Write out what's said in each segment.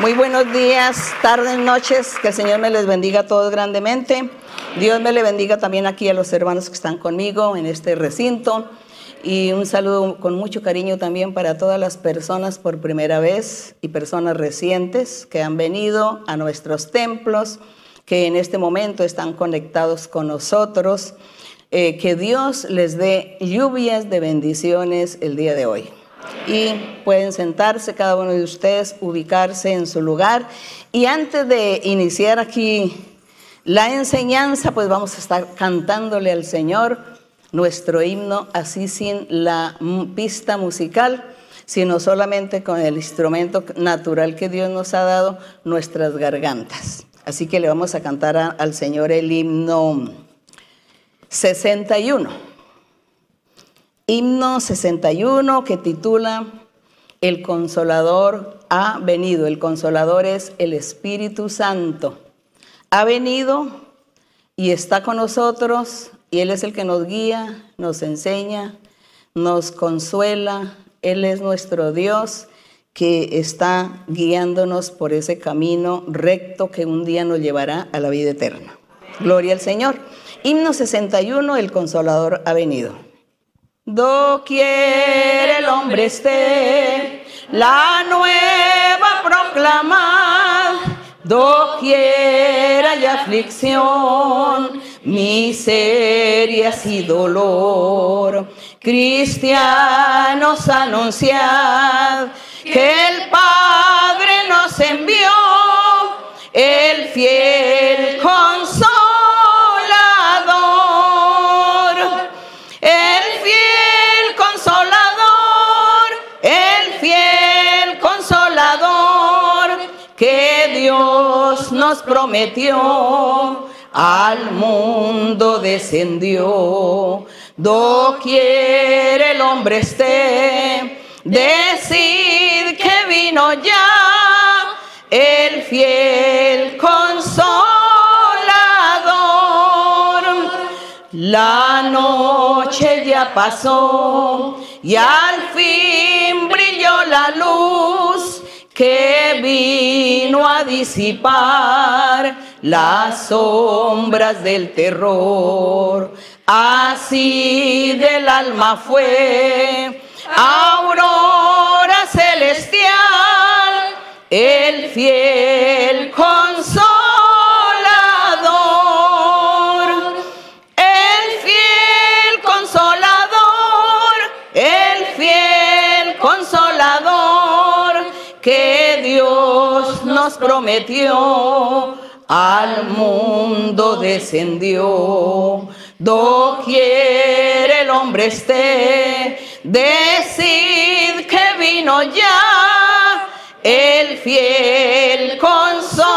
Muy buenos días, tardes, noches. Que el Señor me les bendiga a todos grandemente. Dios me le bendiga también aquí a los hermanos que están conmigo en este recinto. Y un saludo con mucho cariño también para todas las personas por primera vez y personas recientes que han venido a nuestros templos, que en este momento están conectados con nosotros. Eh, que Dios les dé lluvias de bendiciones el día de hoy y pueden sentarse cada uno de ustedes, ubicarse en su lugar. Y antes de iniciar aquí la enseñanza, pues vamos a estar cantándole al Señor nuestro himno, así sin la pista musical, sino solamente con el instrumento natural que Dios nos ha dado, nuestras gargantas. Así que le vamos a cantar al Señor el himno 61. Himno 61 que titula El Consolador ha venido. El Consolador es el Espíritu Santo. Ha venido y está con nosotros y Él es el que nos guía, nos enseña, nos consuela. Él es nuestro Dios que está guiándonos por ese camino recto que un día nos llevará a la vida eterna. Gloria al Señor. Himno 61, el Consolador ha venido. Doquier el hombre esté, la nueva proclamad, doquier hay aflicción, miserias y dolor. Cristianos anunciad que el Padre nos envió, el fiel consuelo prometió, al mundo descendió. Doquier el hombre esté, decid que vino ya el fiel consolador. La noche ya pasó y al fin brilló la luz que vino a disipar las sombras del terror. Así del alma fue aurora celestial, el fiel consuelo. Prometió, al mundo descendió. Doquier el hombre esté, decid que vino ya el fiel consolador.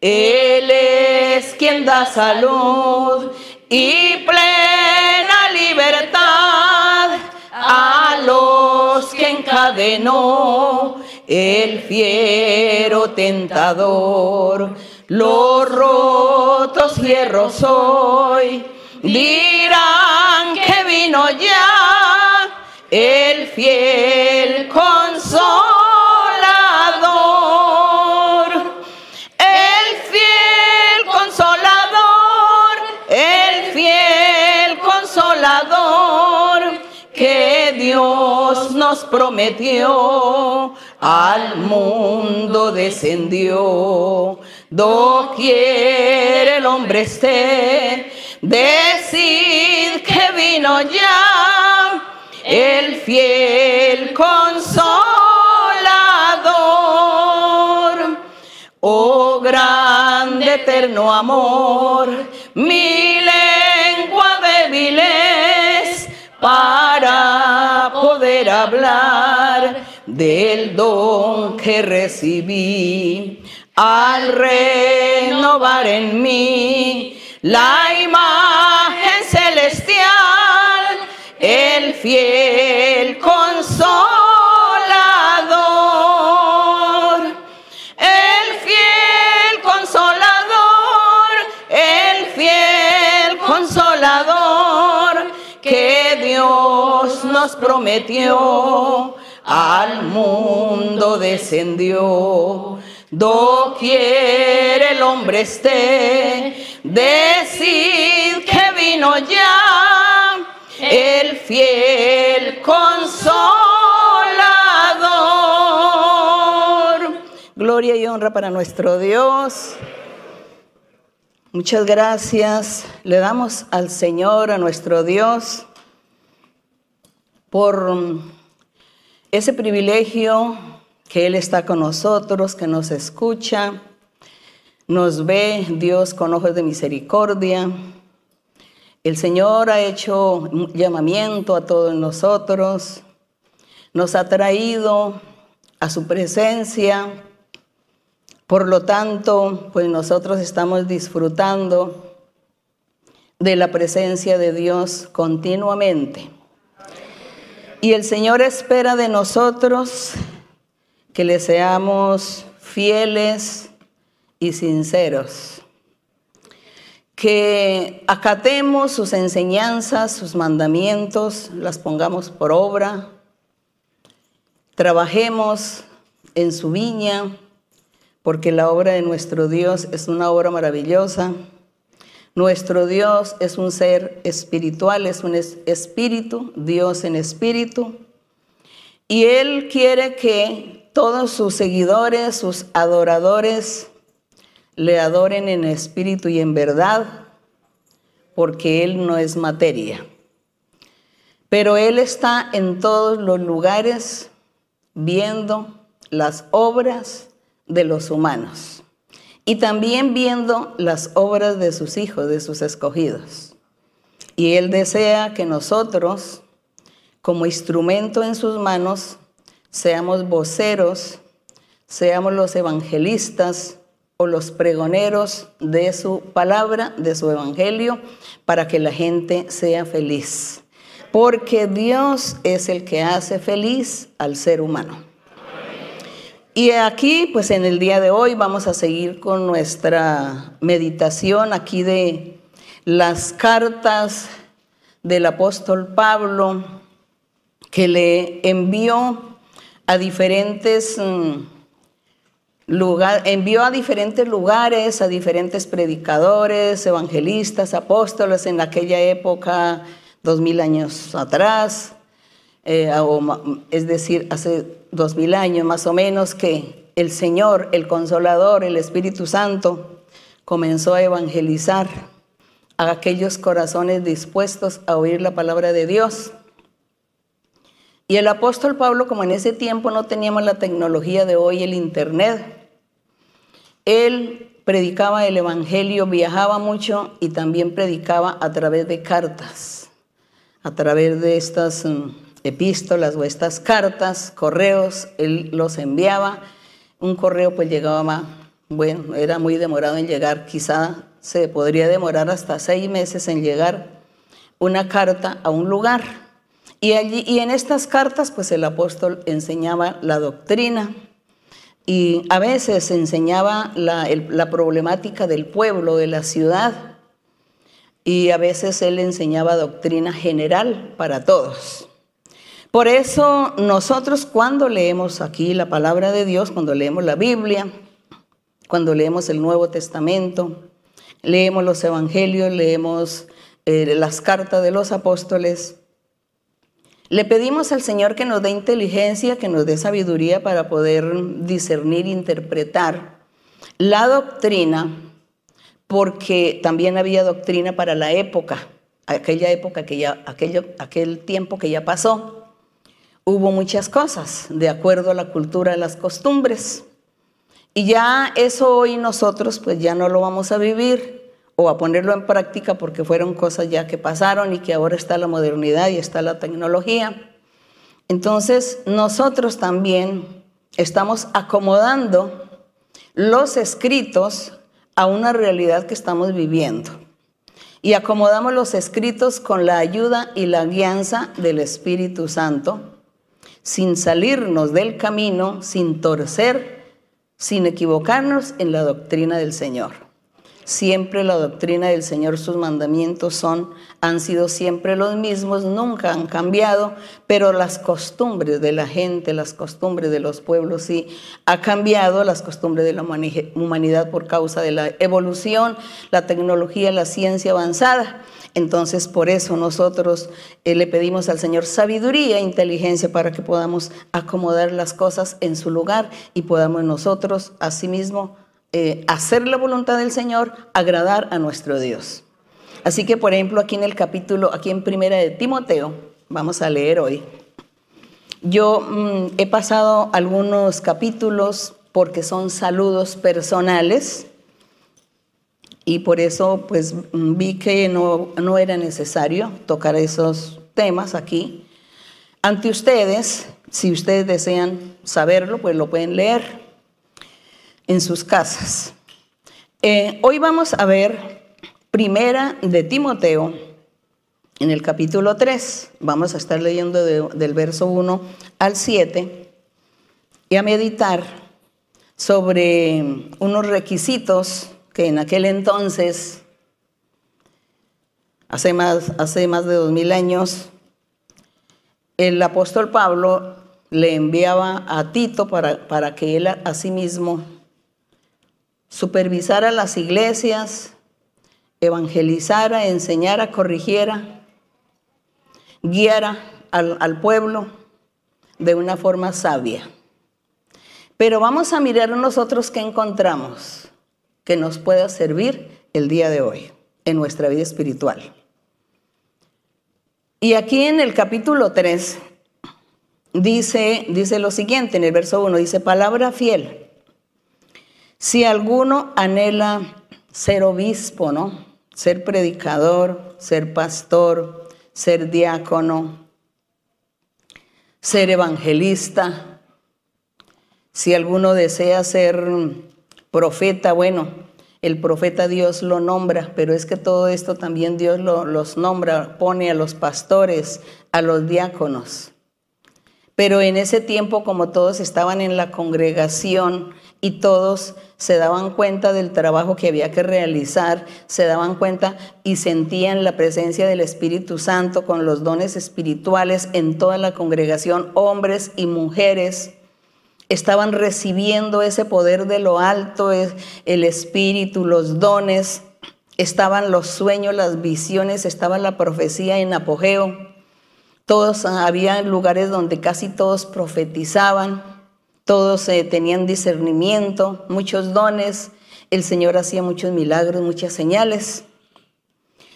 Él es quien da salud y plena encadenó el fiero tentador. Los rotos hierros hoy dirán que vino ya el fiel prometió, al mundo descendió. Doquier el hombre esté, decid que vino ya el fiel consolador. Oh grande eterno amor, mi lengua débil es para hablar del don que recibí. Al renovar en mí la imagen celestial, el fiel prometió, al mundo descendió. Doquier el hombre esté, decid que vino ya el fiel consolador. Gloria y honra para nuestro Dios. Muchas gracias. Le damos al Señor, a nuestro Dios, por ese privilegio que Él está con nosotros, que nos escucha, nos ve Dios con ojos de misericordia. El Señor ha hecho llamamiento a todos nosotros, nos ha traído a su presencia. Por lo tanto, pues nosotros estamos disfrutando de la presencia de Dios continuamente. Y el Señor espera de nosotros que le seamos fieles y sinceros, que acatemos sus enseñanzas, sus mandamientos, las pongamos por obra, trabajemos en su viña, porque la obra de nuestro Dios es una obra maravillosa. Nuestro Dios es un ser espiritual, es un espíritu, Dios en espíritu. Y Él quiere que todos sus seguidores, sus adoradores, le adoren en espíritu y en verdad, porque Él no es materia. Pero Él está en todos los lugares viendo las obras de los humanos y también viendo las obras de sus hijos, de sus escogidos. Y Él desea que nosotros, como instrumento en sus manos, seamos voceros, seamos los evangelistas o los pregoneros de su palabra, de su evangelio, para que la gente sea feliz. Porque Dios es el que hace feliz al ser humano. Y aquí, pues en el día de hoy vamos a seguir con nuestra meditación aquí de las cartas del apóstol Pablo que le envió a diferentes mm, lugares, envió a diferentes lugares, a diferentes predicadores, evangelistas, apóstoles en aquella época, dos mil años atrás, eh, es decir, hace dos mil años más o menos, que el Señor, el Consolador, el Espíritu Santo, comenzó a evangelizar a aquellos corazones dispuestos a oír la palabra de Dios. Y el apóstol Pablo, como en ese tiempo no teníamos la tecnología de hoy, el Internet, él predicaba el Evangelio, viajaba mucho y también predicaba a través de cartas, a través de estas mm, epístolas o estas cartas, correos, él los enviaba. Un correo pues llegaba, bueno, era muy demorado en llegar, quizá se podría demorar hasta seis meses en llegar una carta a un lugar. Y, allí, y en estas cartas, pues el apóstol enseñaba la doctrina y a veces enseñaba la, la problemática del pueblo, de la ciudad, y a veces él enseñaba doctrina general para todos. Por eso nosotros cuando leemos aquí la palabra de Dios, cuando leemos la Biblia, cuando leemos el Nuevo Testamento, leemos los Evangelios, leemos eh, las cartas de los apóstoles, le pedimos al Señor que nos dé inteligencia, que nos dé sabiduría para poder discernir, interpretar la doctrina, porque también había doctrina para la época, aquella época que ya, aquel tiempo que ya pasó. Hubo muchas cosas de acuerdo a la cultura, a las costumbres. Y ya eso hoy nosotros pues ya no lo vamos a vivir o a ponerlo en práctica porque fueron cosas ya que pasaron y que ahora está la modernidad y está la tecnología. Entonces, nosotros también estamos acomodando los escritos a una realidad que estamos viviendo. Y acomodamos los escritos con la ayuda y la guianza del Espíritu Santo, sin salirnos del camino, sin torcer, sin equivocarnos en la doctrina del Señor. Siempre la doctrina del Señor, sus mandamientos son, han sido siempre los mismos, nunca han cambiado, pero las costumbres de la gente, las costumbres de los pueblos sí ha cambiado, las costumbres de la humanidad por causa de la evolución, la tecnología, la ciencia avanzada. Entonces, por eso nosotros eh, le pedimos al Señor sabiduría e inteligencia para que podamos acomodar las cosas en su lugar y podamos nosotros, asimismo, eh, hacer la voluntad del Señor, agradar a nuestro Dios. Así que, por ejemplo, aquí en el capítulo, aquí en Primera de Timoteo, vamos a leer hoy. Yo mm, he pasado algunos capítulos porque son saludos personales y por eso pues vi que no, no era necesario tocar esos temas aquí. Ante ustedes, si ustedes desean saberlo, pues lo pueden leer en sus casas. Eh, hoy vamos a ver primera de Timoteo en el capítulo 3. Vamos a estar leyendo del verso 1 al 7 y a meditar sobre unos requisitos que en aquel entonces, hace más, hace más de dos mil años, el apóstol Pablo le enviaba a Tito para, para que él asimismo supervisara las iglesias, evangelizara, enseñara, corrigiera, guiara al, al pueblo de una forma sabia. Pero vamos a mirar nosotros qué encontramos que nos pueda servir el día de hoy en nuestra vida espiritual. Y aquí en el capítulo 3 dice, dice lo siguiente, en el verso 1 dice, palabra fiel. Si alguno anhela ser obispo, ¿no? Ser predicador, ser pastor, ser diácono, ser evangelista, si alguno desea ser Profeta, bueno, el profeta Dios lo nombra, pero es que todo esto también Dios los nombra, pone a los pastores, a los diáconos. Pero en ese tiempo, como todos estaban en la congregación y todos se daban cuenta del trabajo que había que realizar, se daban cuenta y sentían la presencia del Espíritu Santo con los dones espirituales en toda la congregación, hombres y mujeres, estaban recibiendo ese poder de lo alto, el espíritu, los dones, estaban los sueños, las visiones, estaba la profecía en apogeo. Todos había lugares donde casi todos profetizaban, todos eh, tenían discernimiento, muchos dones. El Señor hacía muchos milagros, muchas señales.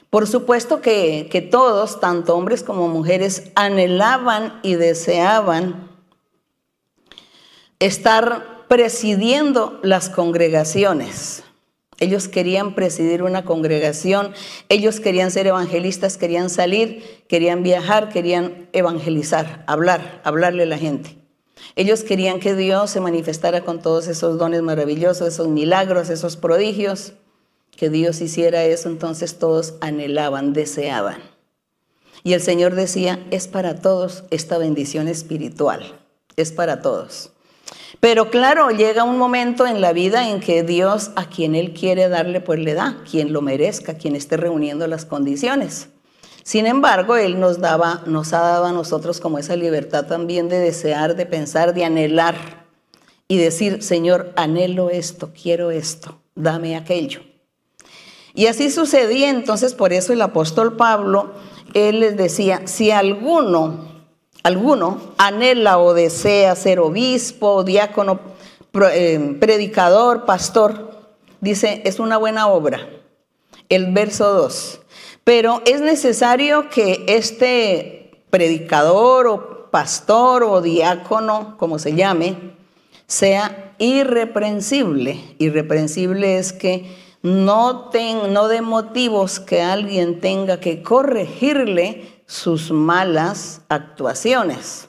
Por supuesto que, que todos, tanto hombres como mujeres, anhelaban y deseaban estar presidiendo las congregaciones. Ellos querían presidir una congregación, ellos querían ser evangelistas, querían salir, querían viajar, querían evangelizar, hablar, hablarle a la gente. Ellos querían que Dios se manifestara con todos esos dones maravillosos, esos milagros, esos prodigios, que Dios hiciera eso, entonces todos anhelaban, deseaban. Y el Señor decía, es para todos esta bendición espiritual, es para todos. Pero claro, llega un momento en la vida en que Dios a quien Él quiere darle, pues le da, quien lo merezca, quien esté reuniendo las condiciones. Sin embargo, Él nos daba, nos ha dado a nosotros como esa libertad también de desear, de pensar, de anhelar y decir, Señor, anhelo esto, quiero esto, dame aquello. Y así sucedía, entonces por eso el apóstol Pablo, él les decía, si alguno alguno anhela o desea ser obispo, diácono, eh, predicador, pastor, dice, es una buena obra. El verso 2. Pero es necesario que este predicador o pastor o diácono, como se llame, sea irreprensible. Irreprensible es que no, no de motivos que alguien tenga que corregirle sus malas actuaciones.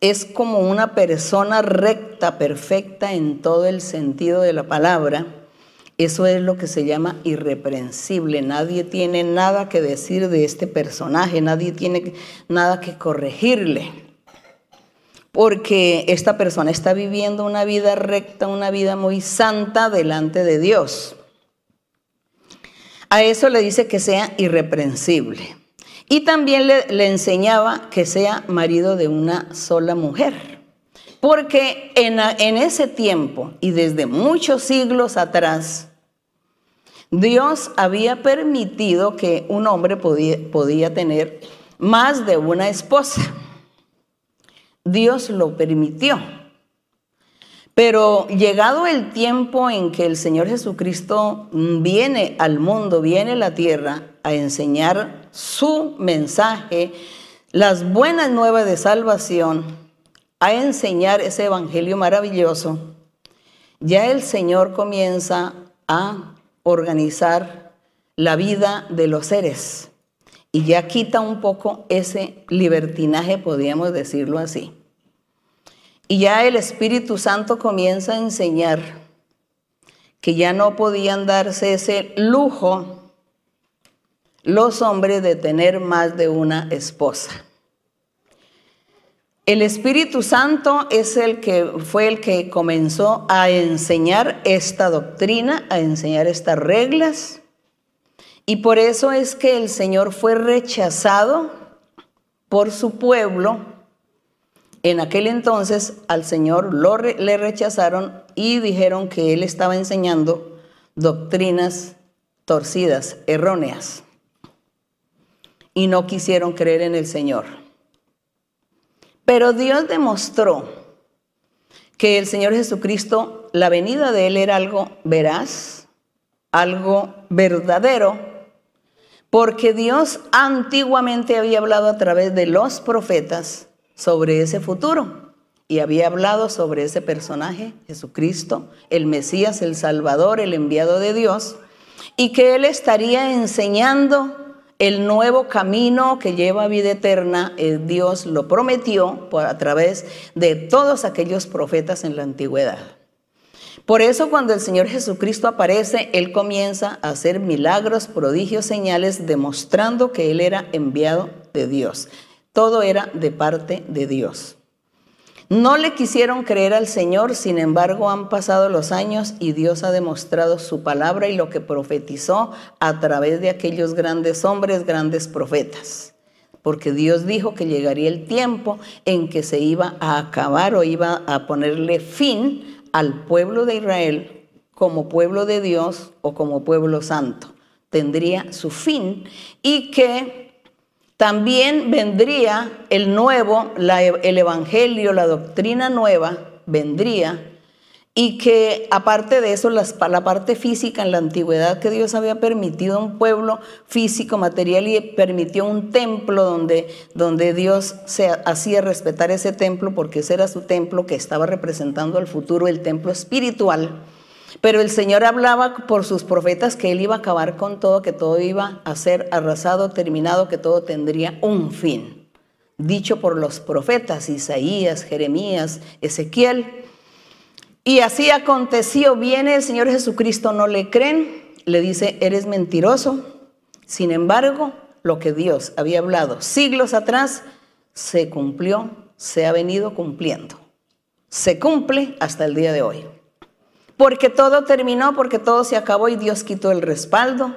Es como una persona recta, perfecta en todo el sentido de la palabra. Eso es lo que se llama irreprensible. Nadie tiene nada que decir de este personaje, nadie tiene nada que corregirle. Porque esta persona está viviendo una vida recta, una vida muy santa delante de Dios. A eso le dice que sea irreprensible. Y también le, enseñaba que sea marido de una sola mujer. Porque en, ese tiempo y desde muchos siglos atrás, Dios había permitido que un hombre podía, podía tener más de una esposa. Dios lo permitió. Pero llegado el tiempo en que el Señor Jesucristo viene al mundo, viene a la tierra a enseñar su mensaje, las buenas nuevas de salvación, a enseñar ese evangelio maravilloso, ya el Señor comienza a organizar la vida de los seres y ya quita un poco ese libertinaje, podríamos decirlo así. Y ya el Espíritu Santo comienza a enseñar que ya no podían darse ese lujo los hombres de tener más de una esposa. El Espíritu Santo es el que fue el que comenzó a enseñar esta doctrina, a enseñar estas reglas. Y por eso es que el Señor fue rechazado por su pueblo en aquel entonces al Señor lo le rechazaron y dijeron que él estaba enseñando doctrinas torcidas, erróneas. Y no quisieron creer en el Señor. Pero Dios demostró que el Señor Jesucristo, la venida de Él era algo veraz, algo verdadero, porque Dios antiguamente había hablado a través de los profetas sobre ese futuro y había hablado sobre ese personaje, Jesucristo, el Mesías, el Salvador, el enviado de Dios, y que Él estaría enseñando el nuevo camino que lleva a vida eterna. Eh, Dios lo prometió por, a través de todos aquellos profetas en la antigüedad. Por eso cuando el Señor Jesucristo aparece, Él comienza a hacer milagros, prodigios, señales, demostrando que Él era enviado de Dios. Todo era de parte de Dios. No le quisieron creer al Señor, sin embargo han pasado los años y Dios ha demostrado su palabra y lo que profetizó a través de aquellos grandes hombres, grandes profetas. Porque Dios dijo que llegaría el tiempo en que se iba a acabar o iba a ponerle fin al pueblo de Israel como pueblo de Dios o como pueblo santo. Tendría su fin y que también vendría el nuevo, el evangelio, la doctrina nueva, vendría. Y que aparte de eso, la parte física en la antigüedad, que Dios había permitido un pueblo físico, material, y permitió un templo donde, donde Dios se hacía respetar ese templo, porque ese era su templo que estaba representando al futuro, el templo espiritual pero el Señor hablaba por sus profetas que Él iba a acabar con todo, que todo iba a ser arrasado, terminado, que todo tendría un fin. Dicho por los profetas Isaías, Jeremías, Ezequiel. Y así aconteció, viene el Señor Jesucristo, no le creen, le dice, eres mentiroso. Sin embargo, lo que Dios había hablado siglos atrás se cumplió, se ha venido cumpliendo. Se cumple hasta el día de hoy porque todo terminó, porque todo se acabó y Dios quitó el respaldo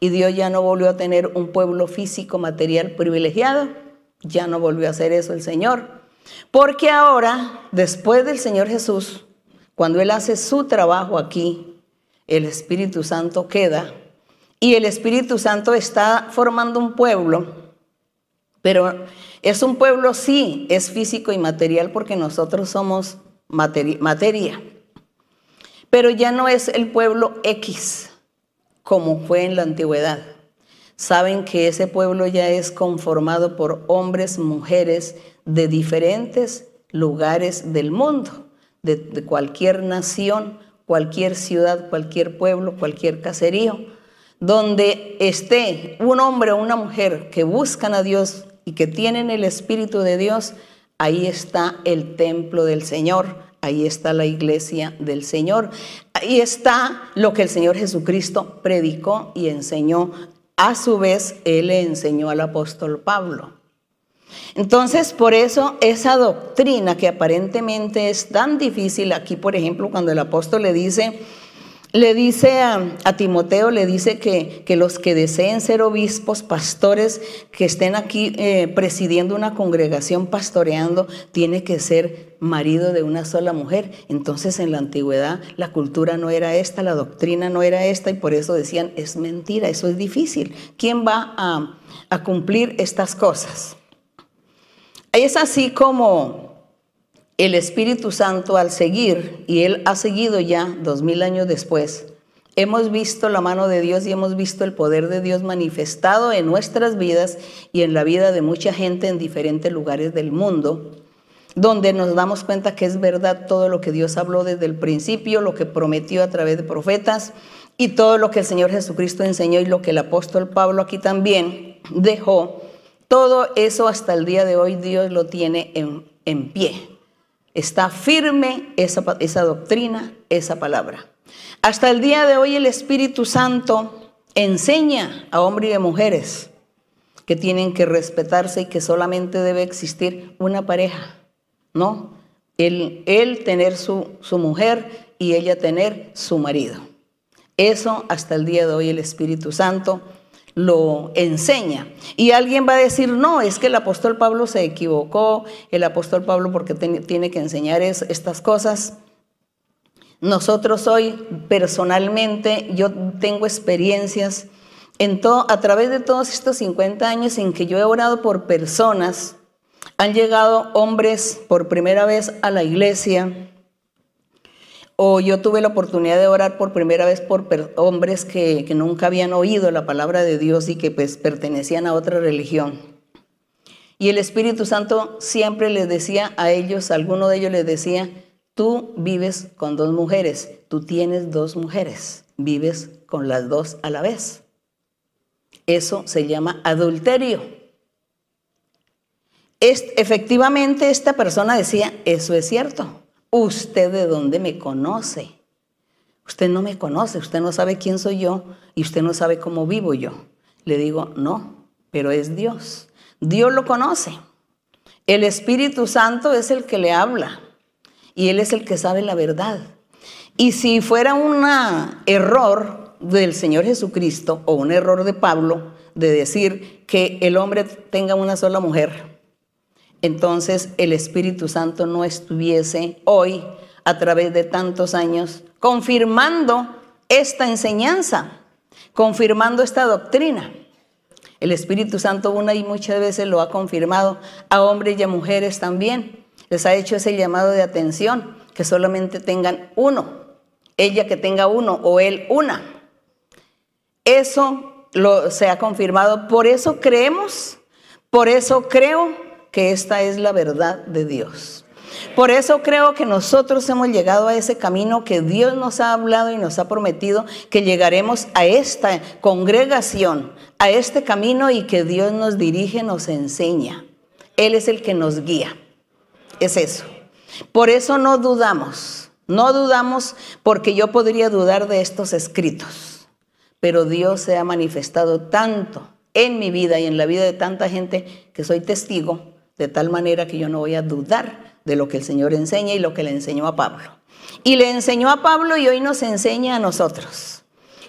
y Dios ya no volvió a tener un pueblo físico, material privilegiado, ya no volvió a hacer eso el Señor. Porque ahora, después del Señor Jesús, cuando Él hace su trabajo aquí, el Espíritu Santo queda y el Espíritu Santo está formando un pueblo, pero es un pueblo sí, es físico y material porque nosotros somos materia pero ya no es el pueblo X como fue en la antigüedad. Saben que ese pueblo ya es conformado por hombres, mujeres de diferentes lugares del mundo, de, cualquier nación, cualquier ciudad, cualquier pueblo, cualquier caserío, donde esté un hombre o una mujer que buscan a Dios y que tienen el Espíritu de Dios, ahí está el templo del Señor, Ahí está la iglesia del Señor. Ahí está lo que el Señor Jesucristo predicó y enseñó. A su vez, Él le enseñó al apóstol Pablo. Entonces, por eso esa doctrina que aparentemente es tan difícil, aquí por ejemplo, cuando el apóstol le dice le dice a, Timoteo, le dice que, los que deseen ser obispos, pastores, que estén aquí eh, presidiendo una congregación, pastoreando, tiene que ser marido de una sola mujer. Entonces en la antigüedad la cultura no era esta, la doctrina no era esta y por eso decían, es mentira, eso es difícil. ¿Quién va a, a cumplir estas cosas? Es así como el Espíritu Santo al seguir, y Él ha seguido ya dos mil años después, hemos visto la mano de Dios y hemos visto el poder de Dios manifestado en nuestras vidas y en la vida de mucha gente en diferentes lugares del mundo, donde nos damos cuenta que es verdad todo lo que Dios habló desde el principio, lo que prometió a través de profetas y todo lo que el Señor Jesucristo enseñó y lo que el apóstol Pablo aquí también dejó. Todo eso hasta el día de hoy Dios lo tiene en, pie. Está firme esa, esa doctrina, esa palabra. Hasta el día de hoy el Espíritu Santo enseña a hombres y a mujeres que tienen que respetarse y que solamente debe existir una pareja, ¿no? Él, tener su, su mujer y ella tener su marido. Eso hasta el día de hoy el Espíritu Santo lo enseña. Y alguien va a decir, no, es que el apóstol Pablo se equivocó, el apóstol Pablo porque tiene que enseñar estas cosas. Nosotros hoy, personalmente, yo tengo experiencias en todo, a través de todos estos 50 años en que yo he orado por personas, han llegado hombres por primera vez a la iglesia, o yo tuve la oportunidad de orar por primera vez por hombres que, nunca habían oído la palabra de Dios y que pues pertenecían a otra religión. Y el Espíritu Santo siempre les decía a ellos, alguno de ellos les decía, tú vives con dos mujeres, tú tienes dos mujeres, vives con las dos a la vez. Eso se llama adulterio. efectivamente, esta persona decía, eso es cierto. ¿Usted de dónde me conoce? Usted no me conoce, usted no sabe quién soy yo y usted no sabe cómo vivo yo. Le digo, no, pero es Dios. Dios lo conoce. El Espíritu Santo es el que le habla y Él es el que sabe la verdad. Y si fuera un error del Señor Jesucristo o un error de Pablo de decir que el hombre tenga una sola mujer, entonces el Espíritu Santo no estuviese hoy, a través de tantos años, confirmando esta enseñanza, confirmando esta doctrina. El Espíritu Santo una y muchas veces lo ha confirmado a hombres y a mujeres también. Les ha hecho ese llamado de atención, que solamente tengan uno, ella que tenga uno o él una. Eso lo, se ha confirmado, por eso creemos, por eso creo que esta es la verdad de Dios. Por eso creo que nosotros hemos llegado a ese camino que Dios nos ha hablado y nos ha prometido que llegaremos a esta congregación, a este camino y que Dios nos dirige, nos enseña. Él es el que nos guía. Es eso. Por eso no dudamos, no dudamos porque yo podría dudar de estos escritos, pero Dios se ha manifestado tanto en mi vida y en la vida de tanta gente que soy testigo de tal manera que yo no voy a dudar de lo que el Señor enseña y lo que le enseñó a Pablo. Y le enseñó a Pablo y hoy nos enseña a nosotros.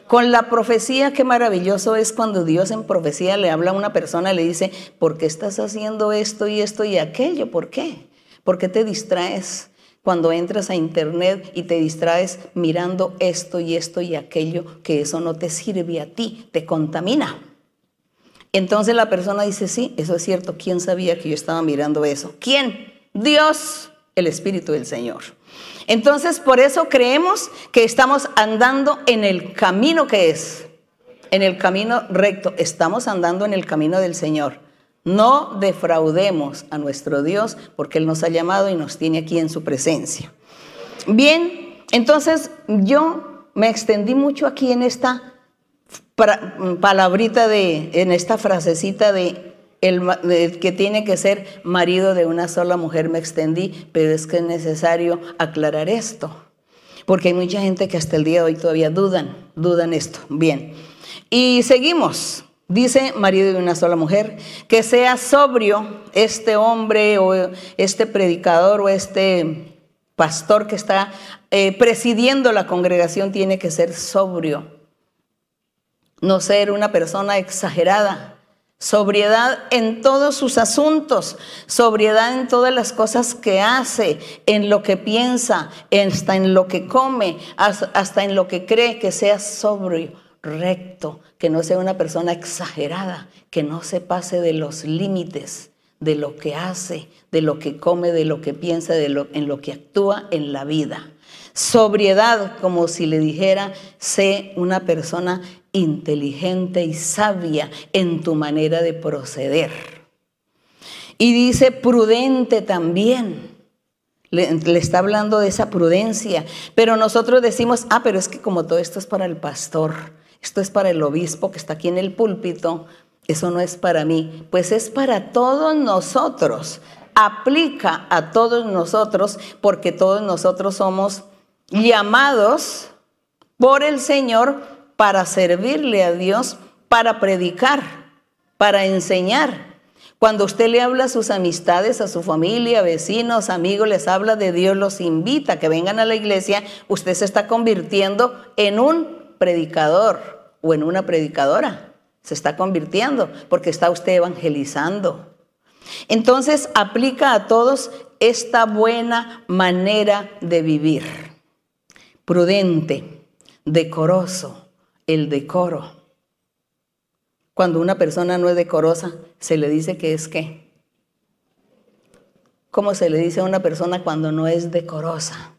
Con la profecía, qué maravilloso es cuando Dios en profecía le habla a una persona le dice, ¿por qué estás haciendo esto y esto y aquello? ¿Por qué? ¿Por qué te distraes cuando entras a internet y te distraes mirando esto y esto y aquello, que eso no te sirve a ti, te contamina? Entonces la persona dice, sí, eso es cierto. ¿Quién sabía que yo estaba mirando eso? ¿Quién? Dios, el Espíritu del Señor. Entonces por eso creemos que estamos andando en el camino que es, en el camino recto. Estamos andando en el camino del Señor. No defraudemos a nuestro Dios porque Él nos ha llamado y nos tiene aquí en su presencia. Bien, entonces yo me extendí mucho aquí en esta palabrita de, en esta frasecita de, el, que tiene que ser marido de una sola mujer, me extendí, pero es que es necesario aclarar esto, porque hay mucha gente que hasta el día de hoy todavía dudan, dudan esto. Bien, y seguimos. Dice marido de una sola mujer, que sea sobrio este hombre o este predicador o este pastor que está eh, presidiendo la congregación tiene que ser sobrio, no ser una persona exagerada. Sobriedad en todos sus asuntos, sobriedad en todas las cosas que hace, en lo que piensa, hasta en lo que come, hasta en lo que cree, que sea sobrio, recto, que no sea una persona exagerada, que no se pase de los límites de lo que hace, de lo que come, de lo que piensa, de lo, en lo que actúa en la vida. Sobriedad, como si le dijera, sé una persona inteligente y sabia en tu manera de proceder. Y dice prudente también. Le, está hablando de esa prudencia. Pero nosotros decimos, ah, pero es que como todo esto es para el pastor, esto es para el obispo que está aquí en el púlpito, eso no es para mí. Pues es para todos nosotros. Aplica a todos nosotros porque todos nosotros somos llamados por el Señor para servirle a Dios, para predicar, para enseñar. Cuando usted le habla a sus amistades, a su familia, vecinos, amigos, les habla de Dios, los invita a que vengan a la iglesia, usted se está convirtiendo en un predicador o en una predicadora. Se está convirtiendo porque está usted evangelizando. Entonces aplica a todos esta buena manera de vivir. Prudente, decoroso, el decoro. Cuando una persona no es decorosa, se le dice que es qué. ¿Cómo se le dice a una persona cuando no es decorosa?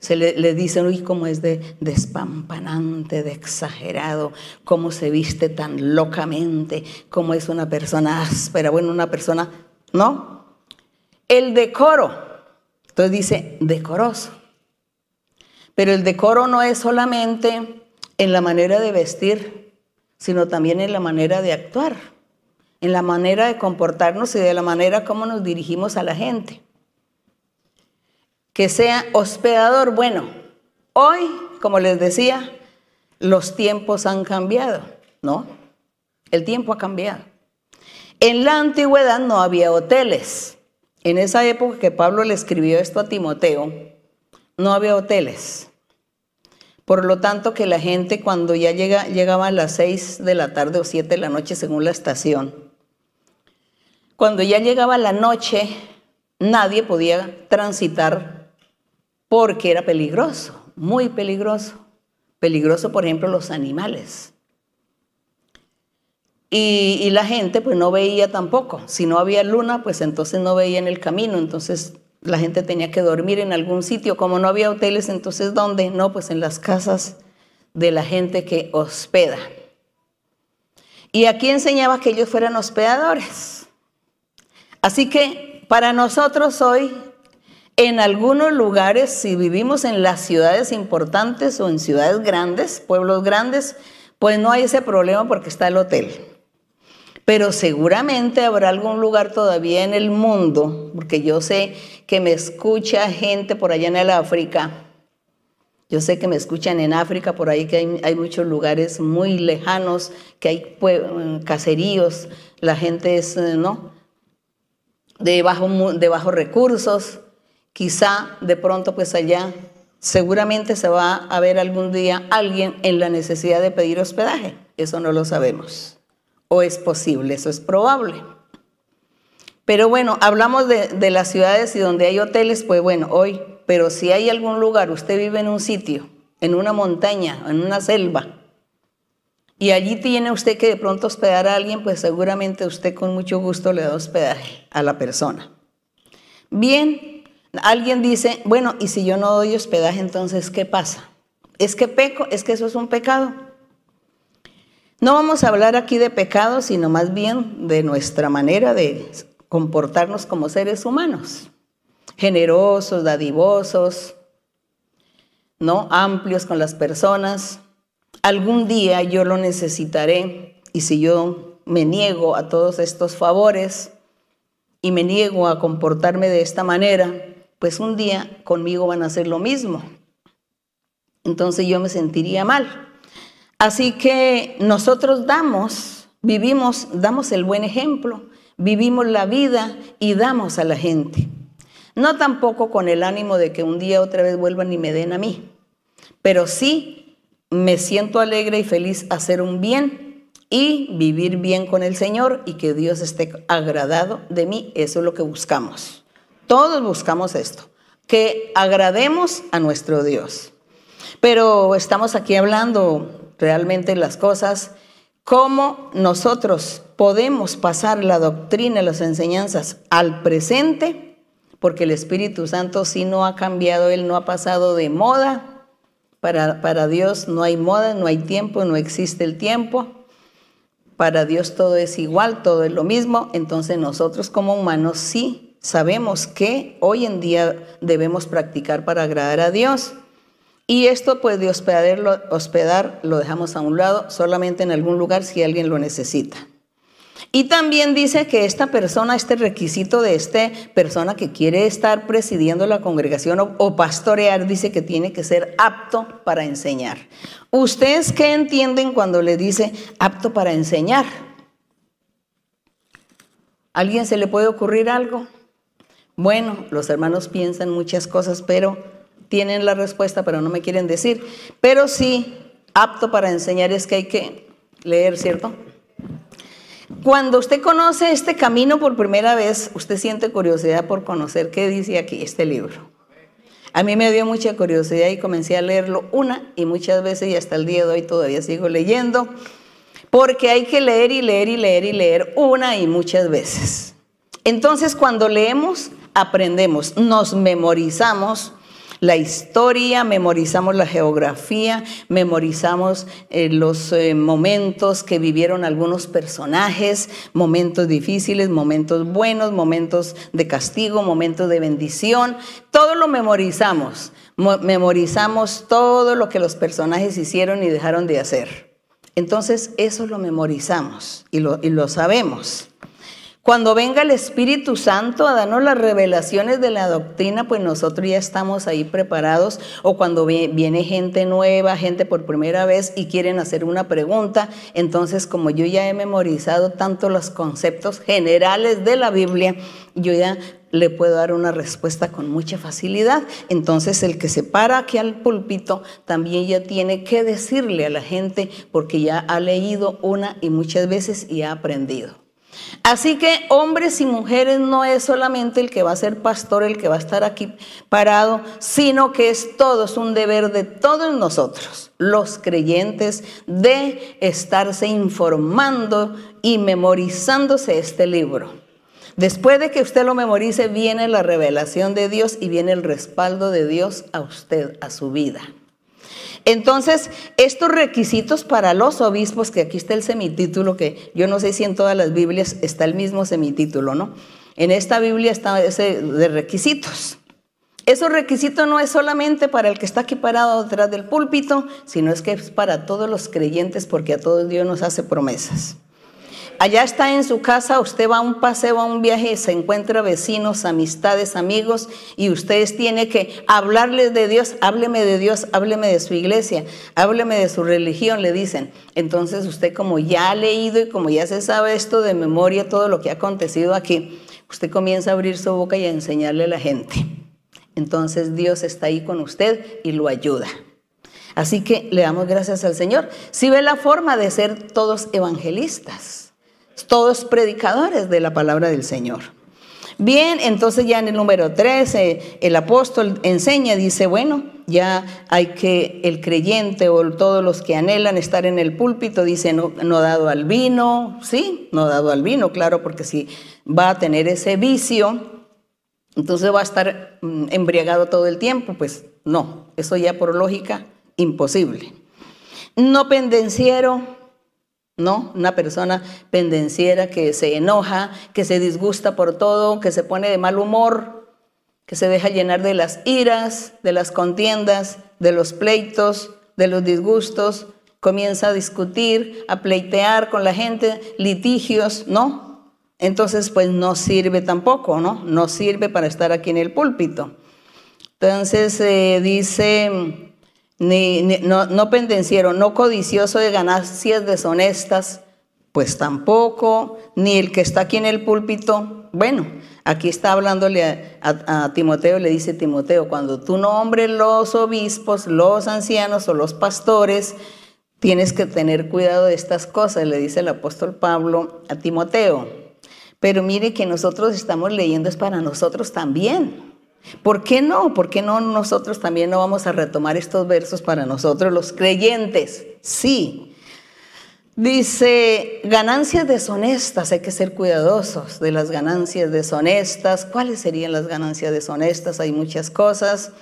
Se le, le dicen, uy, cómo es de despampanante, de exagerado, cómo se viste tan locamente, cómo es una persona áspera, bueno, una persona, ¿no? El decoro, entonces dice decoroso. Pero el decoro no es solamente en la manera de vestir, sino también en la manera de actuar, en la manera de comportarnos y de la manera como nos dirigimos a la gente. Que sea hospedador, bueno, hoy, como les decía, los tiempos han cambiado, ¿no? El tiempo ha cambiado. En la antigüedad no había hoteles. En esa época que Pablo le escribió esto a Timoteo, no había hoteles. Por lo tanto, que la gente cuando ya llega, llegaba a las seis de la tarde o siete de la noche según la estación, cuando ya llegaba la noche, nadie podía transitar porque era peligroso, muy peligroso. Peligroso, por ejemplo, los animales. Y, la gente pues no veía tampoco. Si no había luna, pues entonces no veía en el camino. Entonces la gente tenía que dormir en algún sitio. Como no había hoteles, entonces ¿dónde? No, pues en las casas de la gente que hospeda. Y aquí enseñaba que ellos fueran hospedadores. Así que para nosotros hoy, en algunos lugares, si vivimos en las ciudades importantes o en ciudades grandes, pueblos grandes, pues no hay ese problema porque está el hotel. Pero seguramente habrá algún lugar todavía en el mundo, porque yo sé que me escucha gente por allá en el África. Yo sé que me escuchan en África, por ahí que hay, muchos lugares muy lejanos, que hay caseríos, la gente es, eh, ¿no? De, bajo, de bajos recursos. Quizá de pronto pues allá seguramente se va a ver algún día alguien en la necesidad de pedir hospedaje. Eso no lo sabemos o es posible, eso es probable. Pero bueno, hablamos de, las ciudades y donde hay hoteles, pues bueno, hoy, pero si hay algún lugar, usted vive en un sitio, en una montaña, en una selva, y allí tiene usted que de pronto hospedar a alguien, pues seguramente usted con mucho gusto le da hospedaje a la persona. Bien, alguien dice, bueno, y si yo no doy hospedaje, entonces, ¿qué pasa? ¿Es que peco? ¿Es que eso es un pecado? No vamos a hablar aquí de pecado, sino más bien de nuestra manera de comportarnos como seres humanos, generosos, dadivosos, ¿no? amplios con las personas. Algún día yo lo necesitaré y si yo me niego a todos estos favores y me niego a comportarme de esta manera, pues un día conmigo van a hacer lo mismo. Entonces yo me sentiría mal. Así que nosotros damos, vivimos, damos el buen ejemplo, vivimos la vida y damos a la gente. No tampoco con el ánimo de que un día otra vez vuelvan y me den a mí, pero sí me siento alegre y feliz hacer un bien y vivir bien con el Señor y que Dios esté agradado de mí. Eso es lo que buscamos. Todos buscamos esto, que agrademos a nuestro Dios. Pero estamos aquí hablando realmente las cosas, cómo nosotros podemos pasar la doctrina, las enseñanzas al presente, porque el Espíritu Santo sí no ha cambiado, Él no ha pasado de moda. Para, para Dios no hay moda, no hay tiempo, no existe el tiempo. Para Dios todo es igual, todo es lo mismo. Entonces nosotros como humanos sí sabemos que hoy en día debemos practicar para agradar a Dios. Y esto pues de hospedar, hospedar lo dejamos a un lado, solamente en algún lugar si alguien lo necesita. Y también dice que esta persona, este requisito de esta persona que quiere estar presidiendo la congregación o, o, pastorear, dice que tiene que ser apto para enseñar. ¿Ustedes qué entienden cuando le dice apto para enseñar? ¿Alguien se le puede ocurrir algo? Bueno, los hermanos piensan muchas cosas, pero tienen la respuesta, pero no me quieren decir. Pero sí, apto para enseñar es que hay que leer, ¿cierto? Cuando usted conoce este camino por primera vez, usted siente curiosidad por conocer qué dice aquí este libro. A mí me dio mucha curiosidad y comencé a leerlo una y muchas veces y hasta el día de hoy todavía sigo leyendo, porque hay que leer y leer y leer y leer una y muchas veces. Entonces cuando leemos, aprendemos, nos memorizamos la historia, memorizamos la geografía, memorizamos eh, los eh, momentos que vivieron algunos personajes, momentos difíciles, momentos buenos, momentos de castigo, momentos de bendición. Todo lo memorizamos. memorizamos todo lo que los personajes hicieron y dejaron de hacer. Entonces eso lo memorizamos y lo, y lo sabemos. Cuando venga el Espíritu Santo a darnos las revelaciones de la doctrina, pues nosotros ya estamos ahí preparados. O cuando viene gente nueva, gente por primera vez y quieren hacer una pregunta, entonces como yo ya he memorizado tanto los conceptos generales de la Biblia, yo ya le puedo dar una respuesta con mucha facilidad. Entonces el que se para aquí al púlpito también ya tiene que decirle a la gente porque ya ha leído una y muchas veces y ha aprendido. Así que hombres y mujeres no es solamente el que va a ser pastor, el que va a estar aquí parado, sino que es todo, es un deber de todos nosotros, los creyentes, de estarse informando y memorizándose este libro. Después de que usted lo memorice, viene la revelación de Dios y viene el respaldo de Dios a usted, a su vida. Entonces, estos requisitos para los obispos, que aquí está el semitítulo, que yo no sé si en todas las Biblias está el mismo semitítulo, ¿no? En esta Biblia está ese de requisitos. Esos requisitos no es solamente para el que está aquí parado detrás del púlpito, sino es que es para todos los creyentes, porque a todos Dios nos hace promesas. Allá está en su casa, usted va a un paseo, a un viaje, se encuentra vecinos, amistades, amigos, y ustedes tienen que hablarles de Dios, hábleme de Dios, hábleme de su iglesia, hábleme de su religión, le dicen. Entonces usted como ya ha leído y como ya se sabe esto de memoria, todo lo que ha acontecido aquí, usted comienza a abrir su boca y a enseñarle a la gente. Entonces Dios está ahí con usted y lo ayuda. Así que le damos gracias al Señor. Si ve la forma de ser todos evangelistas todos predicadores de la palabra del Señor. Bien, entonces ya en el número 13 el apóstol enseña, dice, bueno, ya hay que el creyente o todos los que anhelan estar en el púlpito, dice, no, no dado al vino, sí, no dado al vino, claro, porque si va a tener ese vicio, entonces va a estar mm, embriagado todo el tiempo, pues no, eso ya por lógica, imposible. No pendenciero, ¿no? Una persona pendenciera que se enoja, que se disgusta por todo, que se pone de mal humor, que se deja llenar de las iras, de las contiendas, de los pleitos, de los disgustos, comienza a discutir, a pleitear con la gente, litigios, ¿no? Entonces, pues no sirve tampoco, ¿no? No sirve para estar aquí en el púlpito. Entonces, eh, dice ni, no, no pendenciero, no codicioso de ganancias deshonestas, pues tampoco, ni el que está aquí en el púlpito, bueno, aquí está hablándole a, a, Timoteo, le dice Timoteo, cuando tú nombres los obispos, los ancianos o los pastores, tienes que tener cuidado de estas cosas, le dice el apóstol Pablo a Timoteo. Pero mire que nosotros estamos leyendo es para nosotros también. ¿Por qué no? ¿Por qué no nosotros también no vamos a retomar estos versos para nosotros los creyentes? Sí, Dice, ganancias deshonestas, hay que ser cuidadosos de las ganancias deshonestas. ¿Cuáles serían las ganancias deshonestas? Hay muchas cosas.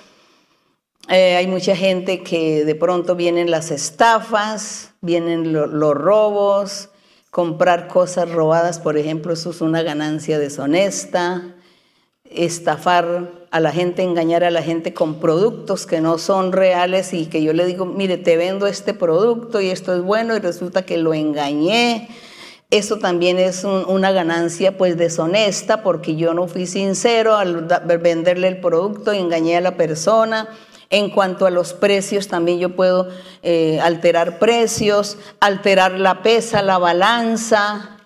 Eh, hay mucha gente que de pronto vienen las estafas, vienen los robos, comprar cosas robadas, por ejemplo, eso es una ganancia deshonesta estafar a la gente, engañar a la gente con productos que no son reales y que yo le digo, mire, te vendo este producto y esto es bueno y resulta que lo engañé. Eso también es una ganancia pues deshonesta porque yo no fui sincero al venderle el producto y engañé a la persona. En cuanto a los precios, también yo puedo eh, alterar precios, alterar la pesa, la balanza,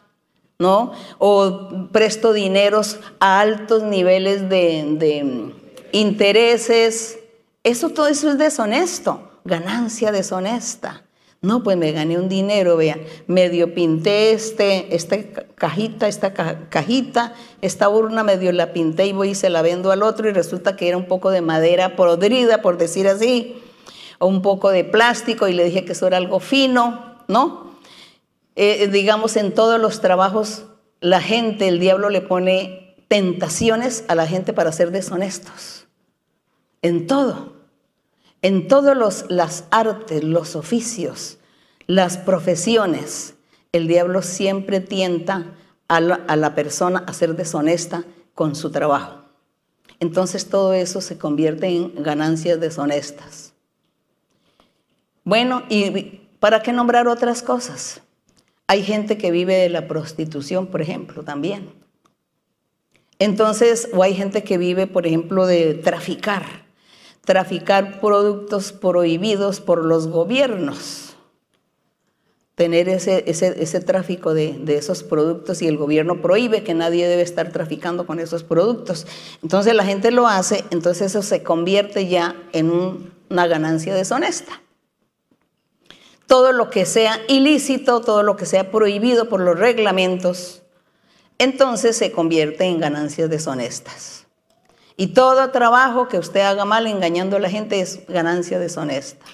¿no? O presto dineros a altos niveles de, intereses. Eso todo eso es deshonesto, ganancia deshonesta. No, pues me gané un dinero, vean, medio pinté este, esta cajita, esta cajita, esta urna medio la pinté y voy y se la vendo al otro y resulta que era un poco de madera podrida, por decir así, o un poco de plástico y le dije que eso era algo fino, ¿no? Eh, digamos, en todos los trabajos, la gente, el diablo le pone tentaciones a la gente para ser deshonestos. En todo. En todas las artes, los oficios, las profesiones, el diablo siempre tienta a la persona a ser deshonesta con su trabajo. Entonces todo eso se convierte en ganancias deshonestas. Bueno, ¿y para qué nombrar otras cosas? Hay gente que vive de la prostitución, por ejemplo, también. Entonces, o hay gente que vive, por ejemplo, de traficar, traficar productos prohibidos por los gobiernos, tener ese, ese, tráfico de, de, esos productos y el gobierno prohíbe que nadie debe estar traficando con esos productos. Entonces la gente lo hace, entonces eso se convierte ya en una ganancia deshonesta todo lo que sea ilícito, todo lo que sea prohibido por los reglamentos, entonces se convierte en ganancias deshonestas. Y todo trabajo que usted haga mal engañando a la gente es ganancia deshonesta.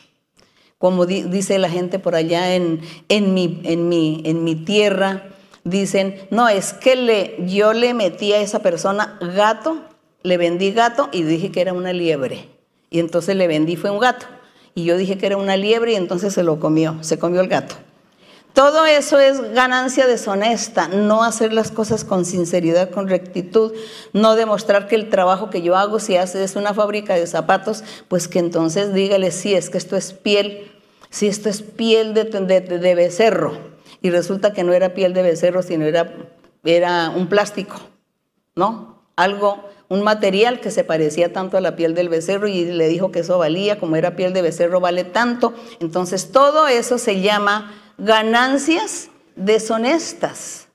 Como dice la gente por allá en, en, mi, en, mi, en mi tierra, dicen, no, es que le, yo le metí a esa persona gato, le vendí gato y dije que era una liebre. Y entonces le vendí fue un gato y yo dije que era una liebre y entonces se lo comió, se comió el gato. Todo eso es ganancia deshonesta, no hacer las cosas con sinceridad, con rectitud, no demostrar que el trabajo que yo hago, si hace es una fábrica de zapatos, pues que entonces dígale, sí, es que esto es piel, si esto es piel de, de, becerro, y resulta que no era piel de becerro, sino era, era un plástico, ¿no? Algo un material que se parecía tanto a la piel del becerro y le dijo que eso valía, como era piel de becerro vale tanto. Entonces todo eso se llama ganancias deshonestas.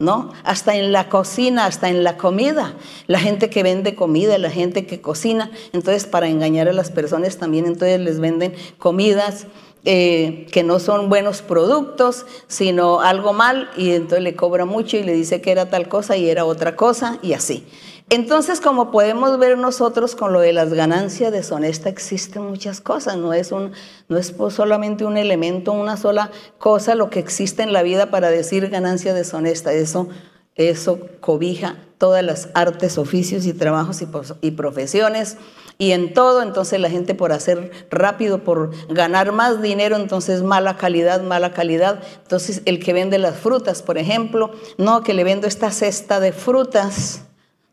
¿No? Hasta en la cocina, hasta en la comida. La gente que vende comida, la gente que cocina, entonces para engañar a las personas también entonces les venden comidas eh, que no son buenos productos, sino algo mal y entonces le cobra mucho y le dice que era tal cosa y era otra cosa y así. Entonces, como podemos ver nosotros con lo de las ganancias deshonestas, existen muchas cosas, no es, un, no es solamente un elemento, una sola cosa lo que existe en la vida para decir ganancia deshonesta, eso, eso cobija todas las artes, oficios y trabajos y, y profesiones. Y en todo, entonces la gente por hacer rápido, por ganar más dinero, entonces mala calidad, mala calidad. Entonces el que vende las frutas, por ejemplo, no, que le vendo esta cesta de frutas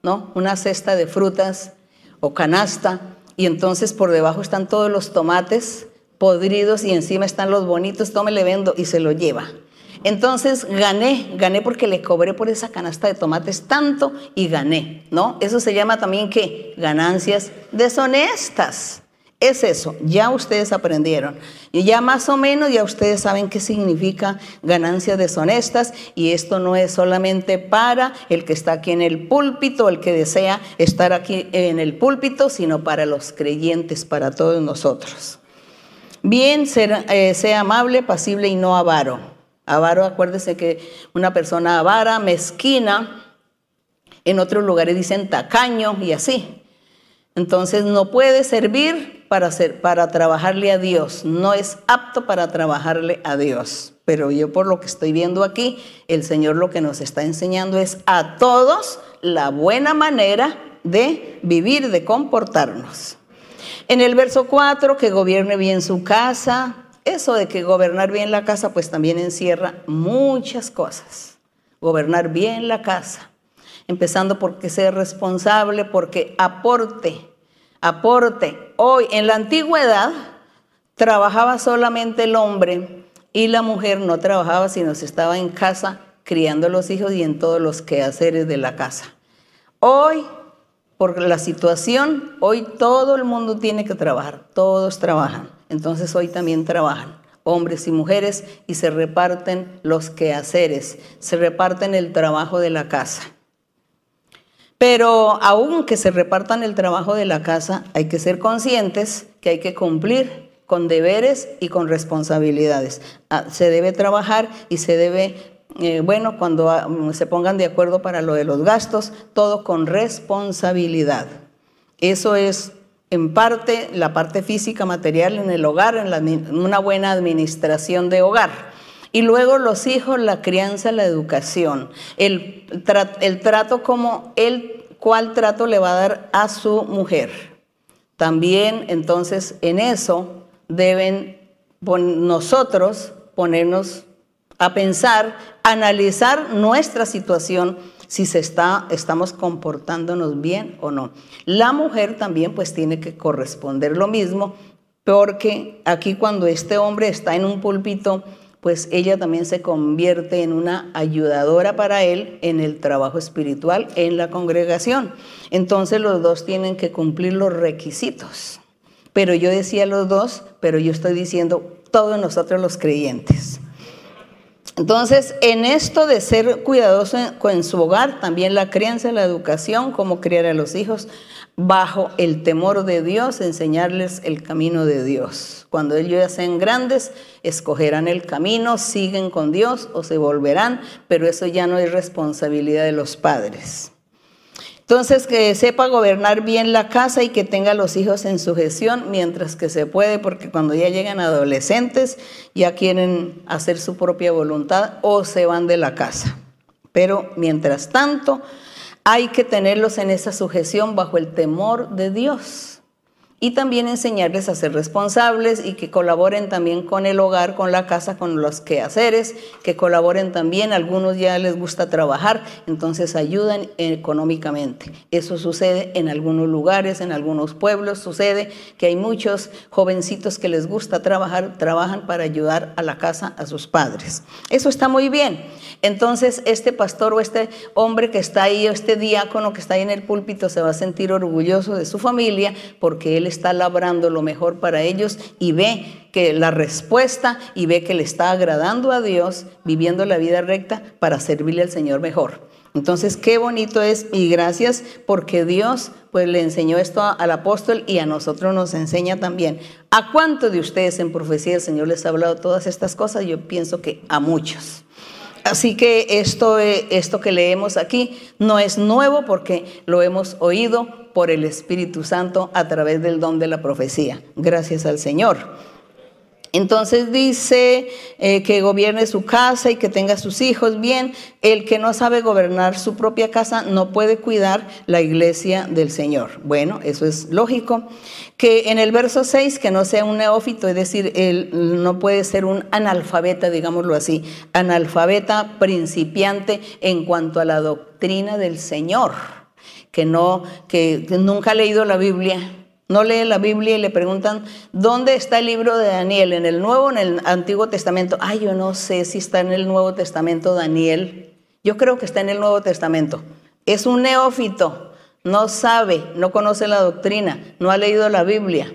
¿no? Una cesta de frutas o canasta y entonces por debajo están todos los tomates podridos y encima están los bonitos, tome le vendo y se lo lleva. Entonces gané, gané porque le cobré por esa canasta de tomates tanto y gané, ¿no? Eso se llama también ¿qué? Ganancias deshonestas. Es eso, ya ustedes aprendieron. Y ya más o menos ya ustedes saben qué significa ganancias deshonestas y esto no es solamente para el que está aquí en el púlpito, el que desea estar aquí en el púlpito, sino para los creyentes, para todos nosotros. Bien, eh, sea amable, pasible y no avaro. Avaro, acuérdese que una persona avara, mezquina, en otros lugares dicen tacaño y así. Entonces no puede servir para, ser, para trabajarle a Dios, no es apto para trabajarle a Dios. Pero yo por lo que estoy viendo aquí, el Señor lo que nos está enseñando es a todos la buena manera de vivir, de comportarnos. En el verso 4, que gobierne bien su casa. Eso de que gobernar bien la casa, pues también encierra muchas cosas. Gobernar bien la casa empezando porque sea responsable, porque aporte, aporte. Hoy, en la antigüedad, trabajaba solamente el hombre y la mujer no trabajaba, sino se estaba en casa criando los hijos y en todos los quehaceres de la casa. Hoy, por la situación, hoy todo el mundo tiene que trabajar, todos trabajan. Entonces hoy también trabajan hombres y mujeres, y se reparten los quehaceres, se reparten el trabajo de la casa. Pero aunque se repartan el trabajo de la casa, hay que ser conscientes que hay que cumplir con deberes y con responsabilidades. Ah, se debe trabajar y se debe, eh, bueno, cuando ah, se pongan de acuerdo para lo de los gastos, todo con responsabilidad. Eso es en parte la parte física, material en el hogar, en una buena administración de hogar. Y luego los hijos, la crianza, la educación, el, el trato como él, cuál trato le va a dar a su mujer. También entonces en eso deben nosotros ponernos a pensar, analizar nuestra situación, si se está, estamos comportándonos bien o no. La mujer también pues tiene que corresponder lo mismo, porque aquí cuando este hombre está en un púlpito, pues ella también se convierte en una ayudadora para él en el trabajo espiritual en la congregación. Entonces los dos tienen que cumplir los requisitos. Pero yo decía los dos, pero yo estoy diciendo todos nosotros los creyentes. Entonces, en esto de ser cuidadoso en, su hogar, también la crianza, la educación, cómo criar a los hijos, bajo el temor de Dios, enseñarles el camino de Dios. Cuando ellos ya sean grandes, escogerán el camino, siguen con Dios o se volverán, pero eso ya no es responsabilidad de los padres. Entonces, que sepa gobernar bien la casa y que tenga los hijos en sujeción mientras que se puede, porque cuando ya llegan adolescentes ya quieren hacer su propia voluntad o se van de la casa. Pero mientras tanto, hay que tenerlos en esa sujeción bajo el temor de Dios y también enseñarles a ser responsables y que colaboren también con el hogar, con la casa, con los quehaceres, que colaboren también, algunos ya les gusta trabajar, entonces ayudan económicamente. Eso sucede en algunos lugares, en algunos pueblos, sucede que hay muchos jovencitos que les gusta trabajar, trabajan para ayudar a la casa, a sus padres. Eso está muy bien. Entonces este pastor o este hombre que está ahí, o este diácono que está ahí en el púlpito, se va a sentir orgulloso de su familia porque él está labrando lo mejor para ellos y ve que la respuesta y ve que le está agradando a Dios viviendo la vida recta para servirle al Señor mejor. Entonces, qué bonito es y gracias porque Dios pues le enseñó esto al apóstol y a nosotros nos enseña también. ¿A cuántos de ustedes en profecía el Señor les ha hablado todas estas cosas? Yo pienso que a muchos. Así que esto, eh, esto que leemos aquí no es nuevo porque lo hemos oído por el Espíritu Santo a través del don de la profecía. Gracias al Señor. Entonces dice eh, que gobierne su casa y que tenga sus hijos bien. El que no sabe gobernar su propia casa no puede cuidar la iglesia del Señor. Bueno, eso es lógico. Que en el verso 6, que no sea un neófito, es decir, él no puede ser un analfabeta, digámoslo así, analfabeta principiante en cuanto a la doctrina del Señor, que, no, que nunca ha leído la Biblia no lee la Biblia y le preguntan, ¿dónde está el libro de Daniel? ¿En el Nuevo o en el Antiguo Testamento? Ay, yo no sé si está en el Nuevo Testamento Daniel. Yo creo que está en el Nuevo Testamento. Es un neófito, no sabe, no conoce la doctrina, no ha leído la Biblia.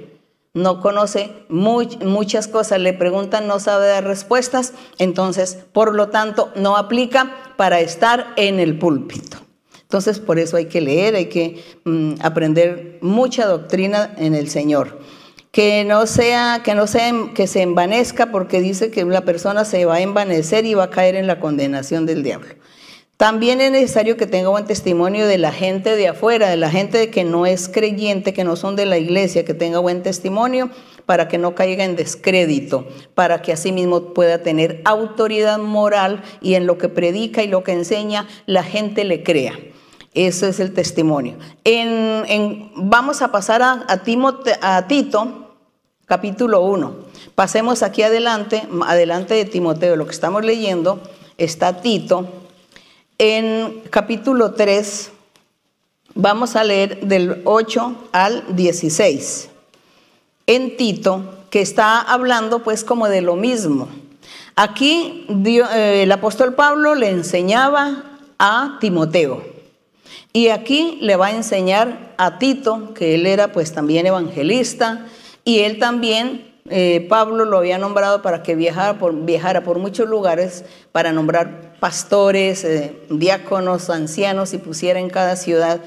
no conoce muchas cosas, le preguntan, no sabe dar respuestas, entonces, por lo tanto, no aplica para estar en el púlpito. Entonces, por eso hay que leer, hay que mm, aprender mucha doctrina en el Señor. Que no sea, que no sea, que se envanezca porque dice que la persona se va a envanecer y va a caer en la condenación del diablo. También es necesario que tenga buen testimonio de la gente de afuera, de la gente que no es creyente, que no son de la iglesia, que tenga buen testimonio para que no caiga en descrédito, para que asimismo pueda tener autoridad moral y en lo que predica y lo que enseña la gente le crea. Eso es el testimonio. vamos a pasar a, a Tito, capítulo 1. Pasemos aquí adelante, adelante de Timoteo, lo que estamos leyendo, está Tito en capítulo 3 vamos a leer del 8 al 16. En Tito, que está hablando pues como de lo mismo. Aquí eh, el apóstol Pablo le enseñaba a Timoteo. Y aquí le va a enseñar a Tito, que él era pues también evangelista, y él también eh, Pablo lo había nombrado para que viajara por, viajara por muchos lugares para nombrar pastores, eh, diáconos, ancianos y pusiera en cada ciudad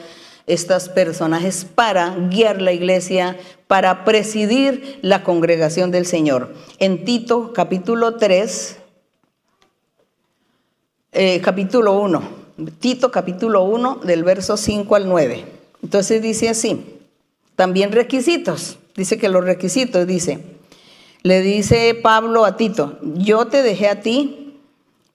estos personajes para guiar la iglesia, para presidir la congregación del Señor. En Tito capítulo 3, eh, capítulo 1, Tito capítulo 1 del verso 5 al 9. Entonces dice así, también requisitos, dice que los requisitos, dice, le dice Pablo a Tito, yo te dejé a ti,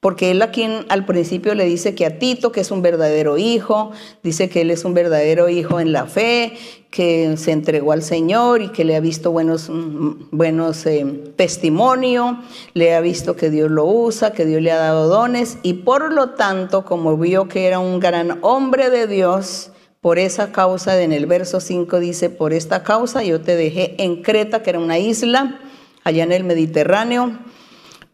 porque él aquí al principio le dice que a Tito, que es un verdadero hijo, dice que él es un verdadero hijo en la fe, que se entregó al Señor y que le ha visto buenos, mm, buenos eh, testimonios, le ha visto que Dios lo usa, que Dios le ha dado dones y por lo tanto, como vio que era un gran hombre de Dios, por esa causa, en el verso 5 dice, por esta causa yo te dejé en Creta, que era una isla, allá en el Mediterráneo,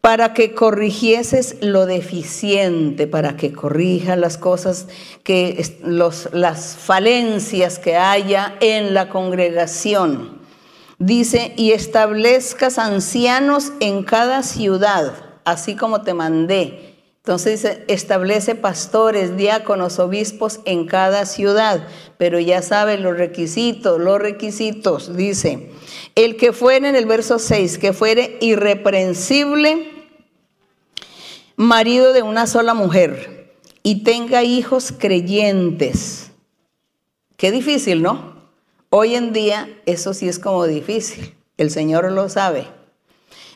para que corrigieses lo deficiente, para que corrija las cosas, que los, las falencias que haya en la congregación. Dice, y establezcas ancianos en cada ciudad, así como te mandé. Entonces dice, establece pastores, diáconos, obispos en cada ciudad, pero ya saben los requisitos, los requisitos, dice, el que fuere en el verso 6, que fuere irreprensible, marido de una sola mujer, y tenga hijos creyentes. Qué difícil, ¿no? Hoy en día eso sí es como difícil. El Señor lo sabe.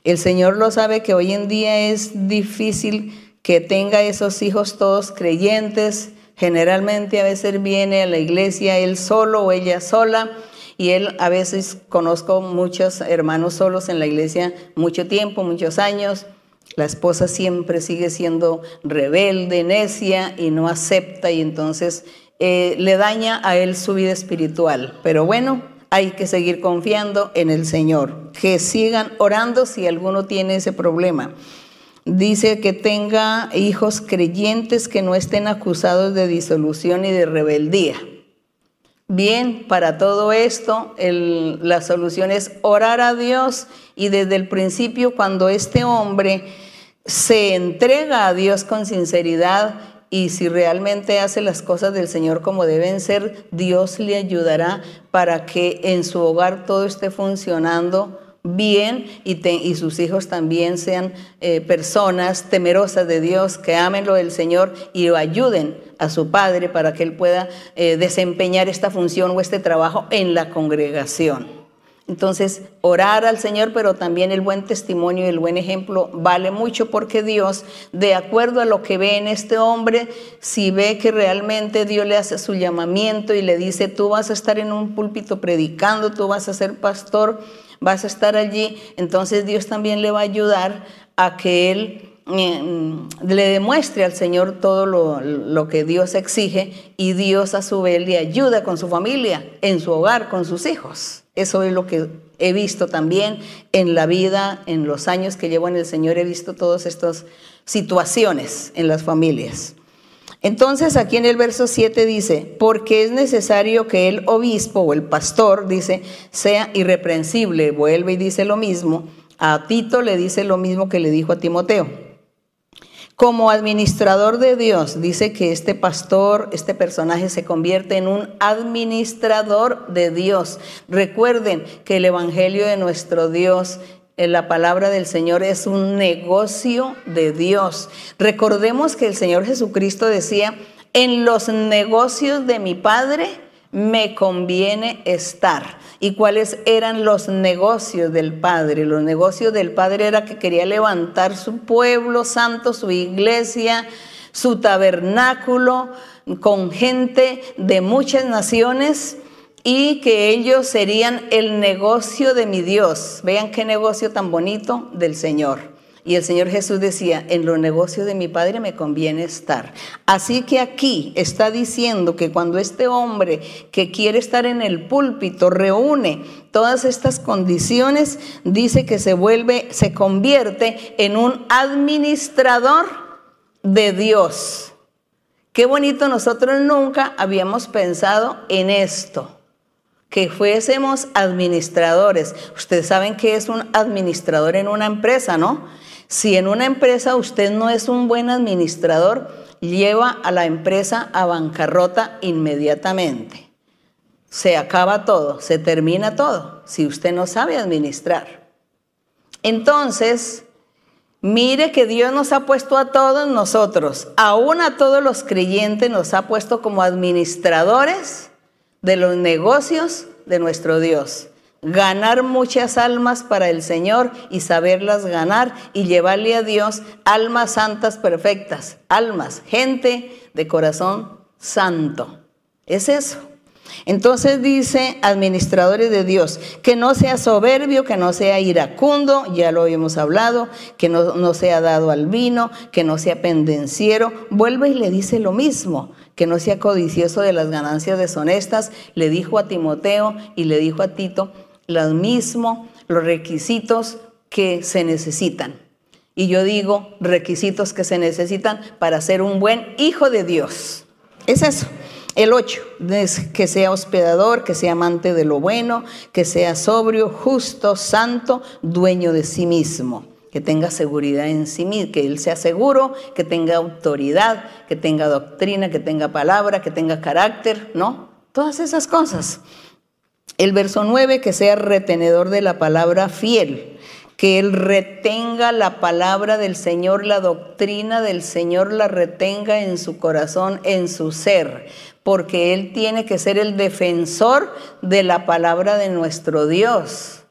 El Señor lo sabe que hoy en día es difícil que tenga esos hijos todos creyentes. Generalmente a veces viene a la iglesia él solo o ella sola y él a veces conozco muchos hermanos solos en la iglesia mucho tiempo, muchos años. La esposa siempre sigue siendo rebelde, necia y no acepta y entonces eh, le daña a él su vida espiritual. Pero bueno, hay que seguir confiando en el Señor. Que sigan orando si alguno tiene ese problema. Dice que tenga hijos creyentes que no estén acusados de disolución y de rebeldía. Bien, para todo esto, la solución es orar a Dios y desde el principio cuando este hombre se entrega a Dios con sinceridad y si realmente hace las cosas del Señor como deben ser, Dios le ayudará para que en su hogar todo esté funcionando bien y, sus hijos también sean eh, personas temerosas de Dios, que amen lo del Señor y lo ayuden a su padre para que él pueda eh, desempeñar esta función o este trabajo en la congregación. Entonces, orar al Señor, pero también el buen testimonio y el buen ejemplo vale mucho porque Dios, de acuerdo a lo que ve en este hombre, si ve que realmente Dios le hace su llamamiento y le dice, tú vas a estar en un púlpito predicando, tú vas a ser pastor, vas a estar allí, entonces Dios también le va a ayudar a que él eh, le demuestre al Señor todo lo, lo, que Dios exige y Dios a su vez le ayuda con su familia, en su hogar, con sus hijos. Eso es lo que he visto también en la vida, en los años que llevo en el Señor, he visto todas estas situaciones en las familias. Entonces aquí en el verso 7 dice, porque es necesario que el obispo o el pastor, dice, sea irreprensible. Vuelve y dice lo mismo. A Tito le dice lo mismo que le dijo a Timoteo. Como administrador de Dios, dice que este pastor, este personaje se convierte en un administrador de Dios. Recuerden que el Evangelio de nuestro Dios la palabra del Señor es un negocio de Dios. Recordemos que el Señor Jesucristo decía, en los negocios de mi Padre me conviene estar. ¿Y cuáles eran los negocios del Padre? Los negocios del Padre era que quería levantar su pueblo santo, su iglesia, su tabernáculo, con gente de muchas naciones y que ellos serían el negocio de mi Dios. Vean qué negocio tan bonito del Señor. Y el Señor Jesús decía, en los negocios de mi Padre me conviene estar. Así que aquí está diciendo que cuando este hombre que quiere estar en el púlpito reúne todas estas condiciones, dice que se vuelve, se convierte en un administrador de Dios. Qué bonito, nosotros nunca habíamos pensado en esto que fuésemos administradores. Ustedes saben que es un administrador en una empresa, ¿no? Si en una empresa usted no es un buen administrador, lleva a la empresa a bancarrota inmediatamente. Se acaba todo, se termina todo, si usted no sabe administrar. Entonces, mire que Dios nos ha puesto a todos nosotros, aún a todos los creyentes nos ha puesto como administradores de los negocios de nuestro Dios. Ganar muchas almas para el Señor y saberlas ganar y llevarle a Dios almas santas perfectas, almas, gente de corazón santo. Es eso. Entonces dice, administradores de Dios, que no sea soberbio, que no sea iracundo, ya lo habíamos hablado, que no, no, sea dado al vino, que no sea pendenciero. Vuelve y le dice lo mismo, que no sea codicioso de las ganancias deshonestas. Le dijo a Timoteo y le dijo a Tito lo mismo, los requisitos que se necesitan. Y yo digo requisitos que se necesitan para ser un buen hijo de Dios. Es eso. El 8, que sea hospedador, que sea amante de lo bueno, que sea sobrio, justo, santo, dueño de sí mismo, que tenga seguridad en sí mismo, que él sea seguro, que tenga autoridad, que tenga doctrina, que tenga palabra, que tenga carácter, ¿no? Todas esas cosas. El verso 9, que sea retenedor de la palabra fiel, que él retenga la palabra del Señor, la doctrina del Señor la retenga en su corazón, en su ser, porque él tiene que ser el defensor de la palabra de nuestro Dios.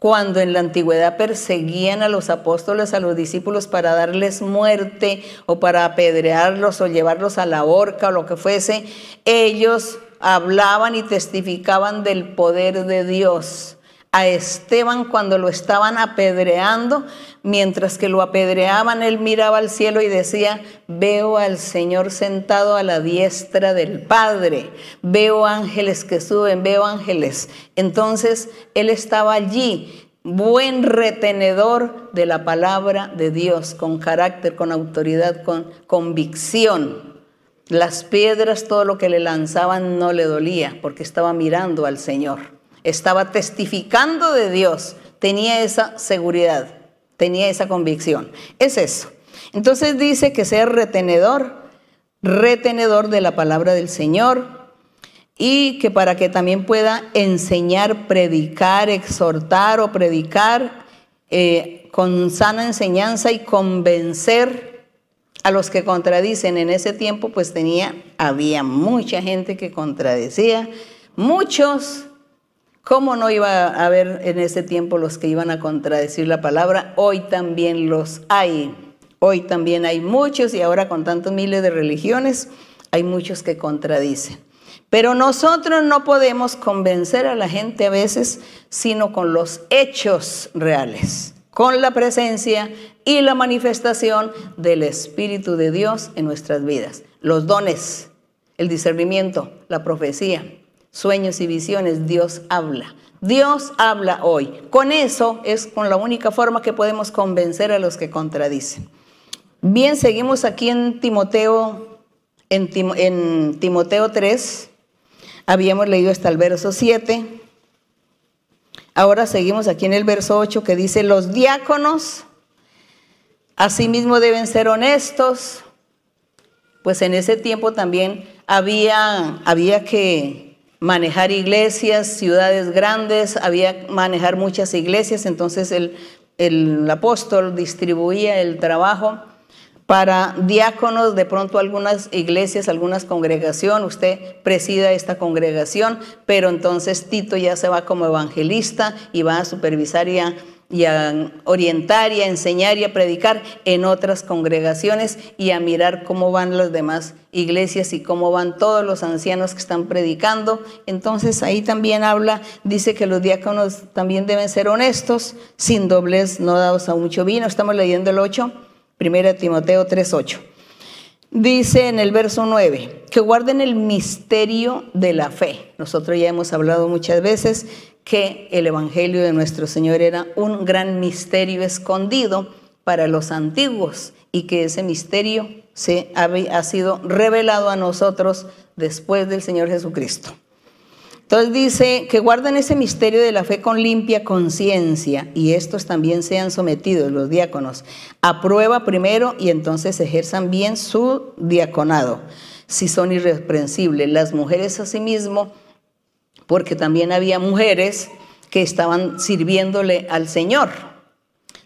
Cuando en la antigüedad perseguían a los apóstoles, a los discípulos para darles muerte o para apedrearlos o llevarlos a la horca o lo que fuese, ellos hablaban y testificaban del poder de Dios a Esteban cuando lo estaban apedreando, mientras que lo apedreaban, él miraba al cielo y decía, veo al Señor sentado a la diestra del Padre, veo ángeles que suben, veo ángeles. Entonces él estaba allí, buen retenedor de la palabra de Dios, con carácter, con autoridad, con convicción. Las piedras, todo lo que le lanzaban no le dolía, porque estaba mirando al Señor estaba testificando de Dios, tenía esa seguridad, tenía esa convicción. Es eso. Entonces dice que sea retenedor, retenedor de la palabra del Señor y que para que también pueda enseñar, predicar, exhortar o predicar eh, con sana enseñanza y convencer a los que contradicen. En ese tiempo pues tenía, había mucha gente que contradecía, muchos ¿Cómo no iba a haber en ese tiempo los que iban a contradecir la palabra? Hoy también los hay. Hoy también hay muchos y ahora con tantos miles de religiones hay muchos que contradicen. Pero nosotros no podemos convencer a la gente a veces sino con los hechos reales, con la presencia y la manifestación del Espíritu de Dios en nuestras vidas. Los dones, el discernimiento, la profecía, sueños y visiones, Dios habla. Dios habla hoy. Con eso es con la única forma que podemos convencer a los que contradicen. Bien, seguimos aquí en Timoteo, En, Timoteo 3 habíamos leído hasta el verso 7. Ahora seguimos aquí en el verso 8 que dice, los diáconos asimismo deben ser honestos, pues en ese tiempo también había, había que manejar iglesias, ciudades grandes, había manejar muchas iglesias, entonces el, el apóstol distribuía el trabajo para diáconos, de pronto algunas iglesias, algunas congregaciones, usted presida esta congregación, pero entonces Tito ya se va como evangelista y va a supervisar y a, orientar y a enseñar y a predicar en otras congregaciones y a mirar cómo van las demás iglesias y cómo van todos los ancianos que están predicando. Entonces ahí también habla, dice que los diáconos también deben ser honestos, sin doblez, no dados a mucho vino. Estamos leyendo el 8 Primera Timoteo 3:8. Dice en el verso 9, que guarden el misterio de la fe. Nosotros ya hemos hablado muchas veces que el Evangelio de nuestro Señor era un gran misterio escondido para los antiguos y que ese misterio se ha, ha sido revelado a nosotros después del Señor Jesucristo. Entonces dice que guarden ese misterio de la fe con limpia conciencia y estos también sean sometidos, los diáconos, a prueba primero y entonces ejerzan bien su diaconado, si son irreprensibles. Las mujeres asimismo, porque también había mujeres que estaban sirviéndole al Señor.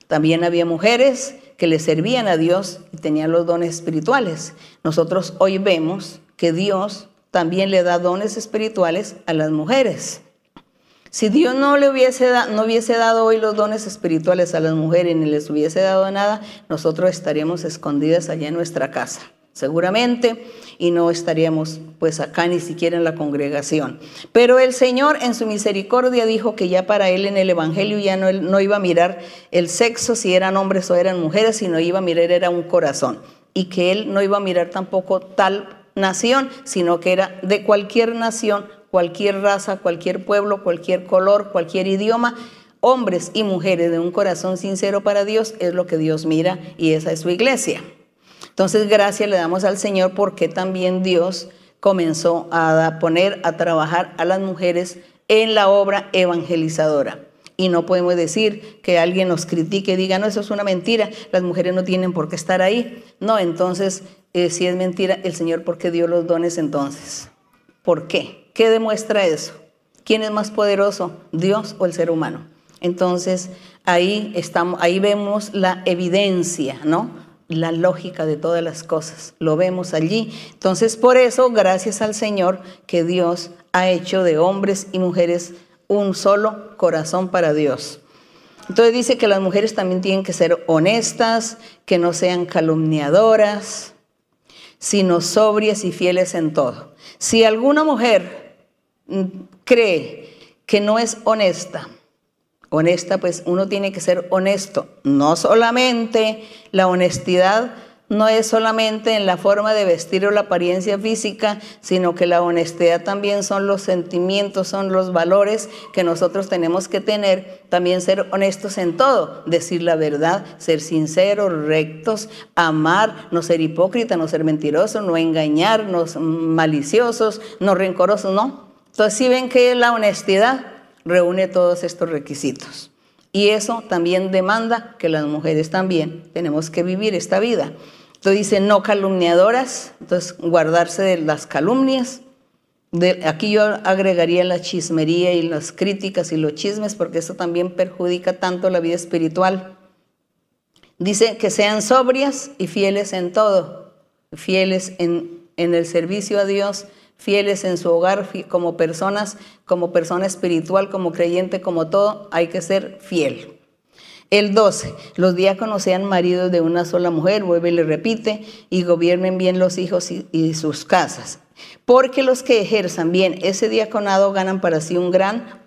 También había mujeres que le servían a Dios y tenían los dones espirituales. Nosotros hoy vemos que Dios también le da dones espirituales a las mujeres. Si Dios no le hubiese, no hubiese dado hoy los dones espirituales a las mujeres ni les hubiese dado nada, nosotros estaríamos escondidas allá en nuestra casa, seguramente, y no estaríamos pues acá ni siquiera en la congregación. Pero el Señor en su misericordia dijo que ya para Él en el Evangelio ya no, no iba a mirar el sexo, si eran hombres o eran mujeres, sino iba a mirar era un corazón. Y que Él no iba a mirar tampoco tal nación, sino que era de cualquier nación, cualquier raza, cualquier pueblo, cualquier color, cualquier idioma. Hombres y mujeres de un corazón sincero para Dios es lo que Dios mira y esa es su iglesia. Entonces, gracias le damos al Señor porque también Dios comenzó a poner a trabajar a las mujeres en la obra evangelizadora. Y no podemos decir que alguien nos critique y diga, no, eso es una mentira, las mujeres no tienen por qué estar ahí. No, entonces eh, si es mentira, el Señor, ¿por qué dio los dones entonces? ¿Por qué? ¿Qué demuestra eso? ¿Quién es más poderoso, Dios o el ser humano? Entonces, ahí, estamos, ahí vemos la evidencia, ¿no? La lógica de todas las cosas. Lo vemos allí. Entonces, por eso, gracias al Señor, que Dios ha hecho de hombres y mujeres un solo corazón para Dios. Entonces dice que las mujeres también tienen que ser honestas, que no sean calumniadoras, sino sobrias y fieles en todo. Si alguna mujer mm, cree que no es honesta, honesta, pues uno tiene que ser honesto. No solamente la honestidad no es solamente en la forma de vestir o la apariencia física, sino que la honestidad también son los sentimientos, son los valores que nosotros tenemos que tener, también ser honestos en todo, decir la verdad, ser sinceros, rectos, amar, no ser hipócrita, no ser mentiroso, no engañarnos, maliciosos, no rencorosos, no. Entonces, si ven que la honestidad reúne todos estos requisitos. Y eso también demanda que las mujeres también tenemos que vivir esta vida. Entonces dice no calumniadoras, entonces guardarse de las calumnias. Aquí yo agregaría la chismería y las críticas y los chismes, porque eso también perjudica tanto la vida espiritual. Dice que sean sobrias y fieles en todo, fieles en, en el servicio a Dios, fieles en su hogar como personas, como persona espiritual, como creyente, como todo, hay que ser fiel. El 12, los diáconos sean maridos de una sola mujer, vuelve y le repite, y gobiernen bien los hijos y, sus casas. Porque los que ejerzan bien ese diaconado ganan para sí un gran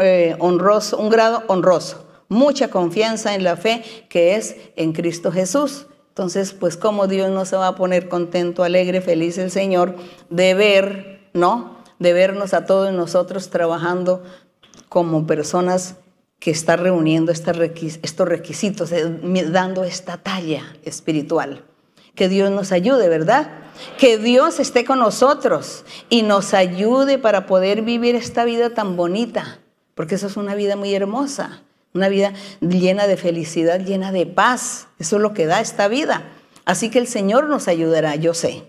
eh, honroso, un grado honroso, mucha confianza en la fe que es en Cristo Jesús. Entonces, pues como Dios no se va a poner contento, alegre, feliz el Señor de ver, ¿no? De vernos a todos nosotros trabajando como personas que está reuniendo estos requisitos, eh, dando esta talla espiritual. Que Dios nos ayude, ¿verdad? Que Dios esté con nosotros y nos ayude para poder vivir esta vida tan bonita, porque eso es una vida muy hermosa, una vida llena de felicidad, llena de paz. Eso es lo que da esta vida. Así que el Señor nos ayudará, yo sé.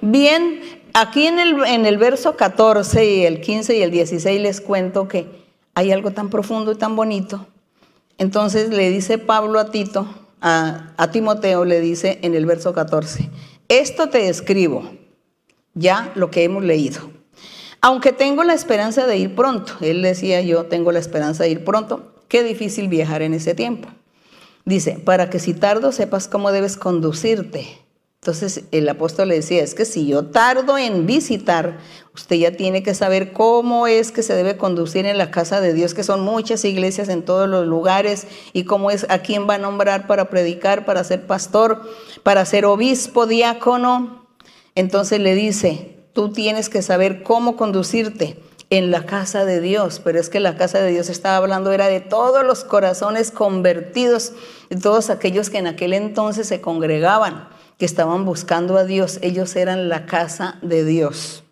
Bien, aquí en el, en el verso 14 y el 15 y el 16 les cuento que hay algo tan profundo y tan bonito. Entonces le dice Pablo a Tito, a, a Timoteo le dice en el verso 14, esto te escribo, ya lo que hemos leído. Aunque tengo la esperanza de ir pronto, él decía yo tengo la esperanza de ir pronto, qué difícil viajar en ese tiempo. Dice, para que si tardo sepas cómo debes conducirte entonces el apóstol le decía, es que si yo tardo en visitar, usted ya tiene que saber cómo es que se debe conducir en la casa de Dios, que son muchas iglesias en todos los lugares, y cómo es a quién va a nombrar para predicar, para ser pastor, para ser obispo, diácono. Entonces le dice, tú tienes que saber cómo conducirte en la casa de Dios, pero es que la casa de Dios estaba hablando era de todos los corazones convertidos, de todos aquellos que en aquel entonces se congregaban que estaban buscando a Dios, ellos eran la casa de Dios.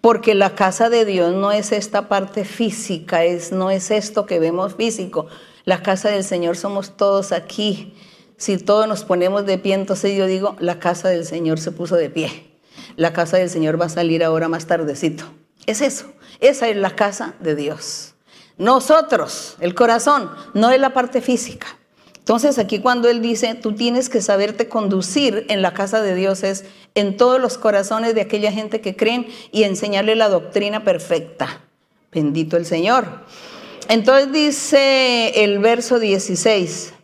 Porque la casa de Dios no es esta parte física, es, no es esto que vemos físico. La casa del Señor somos todos aquí. Si todos nos ponemos de pie, entonces yo digo, la casa del Señor se puso de pie. La casa del Señor va a salir ahora más tardecito. Es eso. Esa es la casa de Dios. Nosotros, el corazón, no es la parte física. Entonces aquí cuando Él dice, tú tienes que saberte conducir en la casa de Dios es en todos los corazones de aquella gente que creen y enseñarle la doctrina perfecta. Bendito el Señor. Entonces dice el verso 16,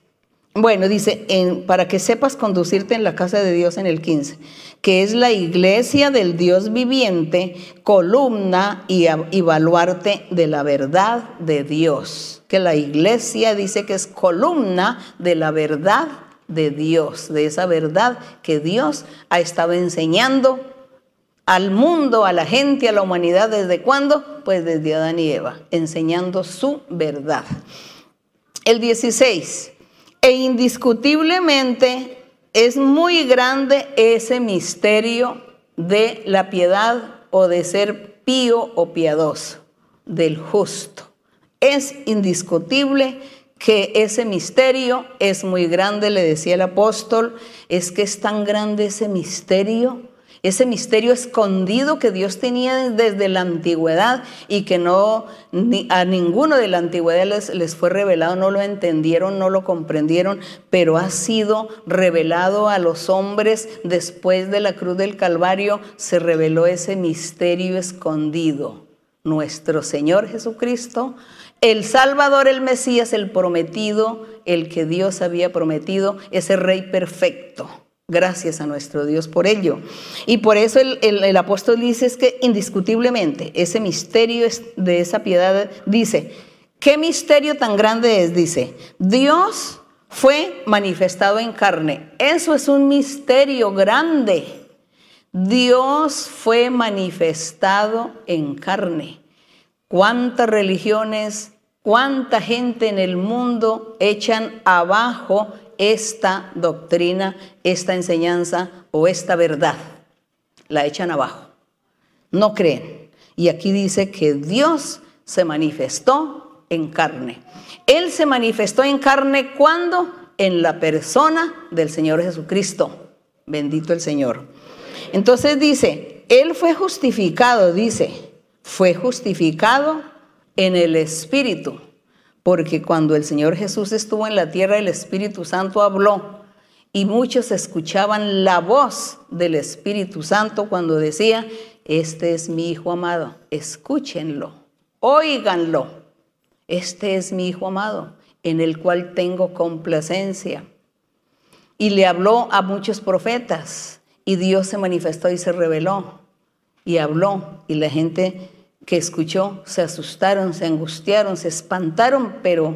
bueno, dice, para que sepas conducirte en la casa de Dios en el 15, que es la iglesia del Dios viviente, columna y, y de la verdad de Dios. Que la iglesia dice que es columna de la verdad de Dios, de esa verdad que Dios ha estado enseñando al mundo, a la gente, a la humanidad, ¿desde cuándo? Pues desde Adán y Eva, enseñando su verdad. El 16, e indiscutiblemente es muy grande ese misterio de la piedad o de ser pío o piadoso, del justo. Es indiscutible que ese misterio es muy grande, le decía el apóstol, es que es tan grande ese misterio ese misterio escondido que Dios tenía desde la antigüedad y que no a ninguno de la antigüedad les, les fue revelado, no lo entendieron, no lo comprendieron, pero ha sido revelado a los hombres después de la cruz del Calvario, se reveló ese misterio escondido. Nuestro Señor Jesucristo, el Salvador, el Mesías, el prometido, el que Dios había prometido, ese Rey perfecto Gracias a nuestro Dios por ello. Y por eso el, apóstol dice es que indiscutiblemente ese misterio de esa piedad dice, ¿qué misterio tan grande es? Dice, Dios fue manifestado en carne. Eso es un misterio grande. Dios fue manifestado en carne. ¿Cuántas religiones, cuánta gente en el mundo echan abajo esta doctrina, esta enseñanza o esta verdad. La echan abajo. No creen. Y aquí dice que Dios se manifestó en carne. Él se manifestó en carne cuando? En la persona del Señor Jesucristo. Bendito el Señor. Entonces dice, Él fue justificado, dice, fue justificado en el Espíritu porque cuando el Señor Jesús estuvo en la tierra, el Espíritu Santo habló y muchos escuchaban la voz del Espíritu Santo cuando decía, este es mi Hijo amado, escúchenlo, óiganlo, este es mi Hijo amado, en el cual tengo complacencia. Y le habló a muchos profetas y Dios se manifestó y se reveló y habló y la gente que escuchó se asustaron, se angustiaron, se espantaron, pero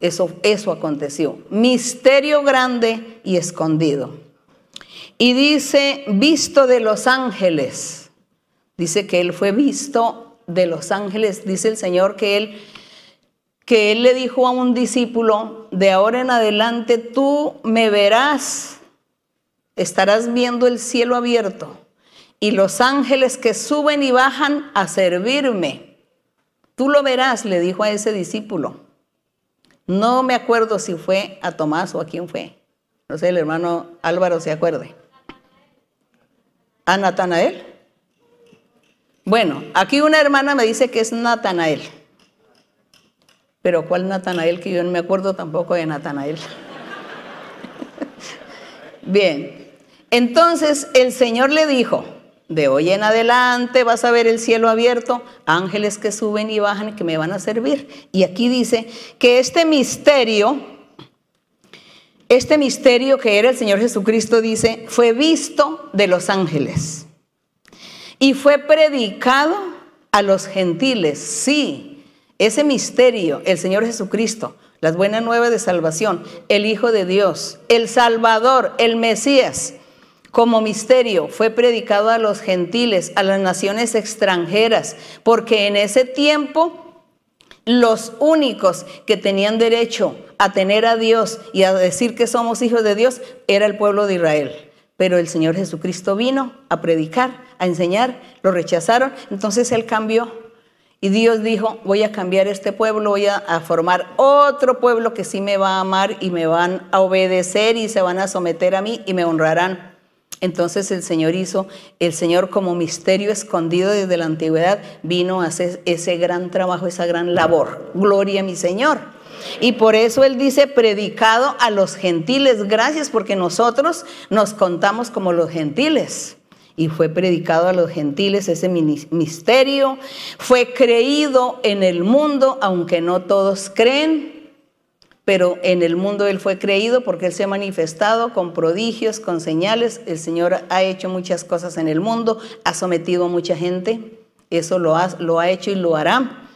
eso, eso aconteció. Misterio grande y escondido. Y dice, visto de los ángeles. Dice que él fue visto de los ángeles. Dice el Señor que él, que él le dijo a un discípulo, de ahora en adelante tú me verás estarás viendo el cielo abierto y los ángeles que suben y bajan a servirme. Tú lo verás, le dijo a ese discípulo. No me acuerdo si fue a Tomás o a quién fue. No sé, el hermano Álvaro se acuerde. ¿A Natanael? Bueno, aquí una hermana me dice que es Natanael. Pero ¿cuál Natanael? Que yo no me acuerdo tampoco de Natanael. Bien, entonces el Señor le dijo, de hoy en adelante vas a ver el cielo abierto, ángeles que suben y bajan que me van a servir. Y aquí dice que este misterio, este misterio que era el Señor Jesucristo, dice, fue visto de los ángeles y fue predicado a los gentiles. Sí, ese misterio, el Señor Jesucristo, las buenas nuevas de salvación, el Hijo de Dios, el Salvador, el Mesías, como misterio fue predicado a los gentiles, a las naciones extranjeras, porque en ese tiempo los únicos que tenían derecho a tener a Dios y a decir que somos hijos de Dios era el pueblo de Israel. Pero el Señor Jesucristo vino a predicar, a enseñar, lo rechazaron, entonces Él cambió. Y Dios dijo, voy a cambiar este pueblo, voy a, formar otro pueblo que sí me va a amar y me van a obedecer y se van a someter a mí y me honrarán. Entonces el Señor hizo, el Señor como misterio escondido desde la antigüedad, vino a hacer ese gran trabajo, esa gran labor. Gloria a mi Señor. Y por eso Él dice, predicado a los gentiles. Gracias porque nosotros nos contamos como los gentiles. Y fue predicado a los gentiles ese misterio. Fue creído en el mundo, aunque no todos creen. Pero en el mundo Él fue creído porque Él se ha manifestado con prodigios, con señales. El Señor ha hecho muchas cosas en el mundo, ha sometido a mucha gente. Eso lo ha, hecho y lo hará.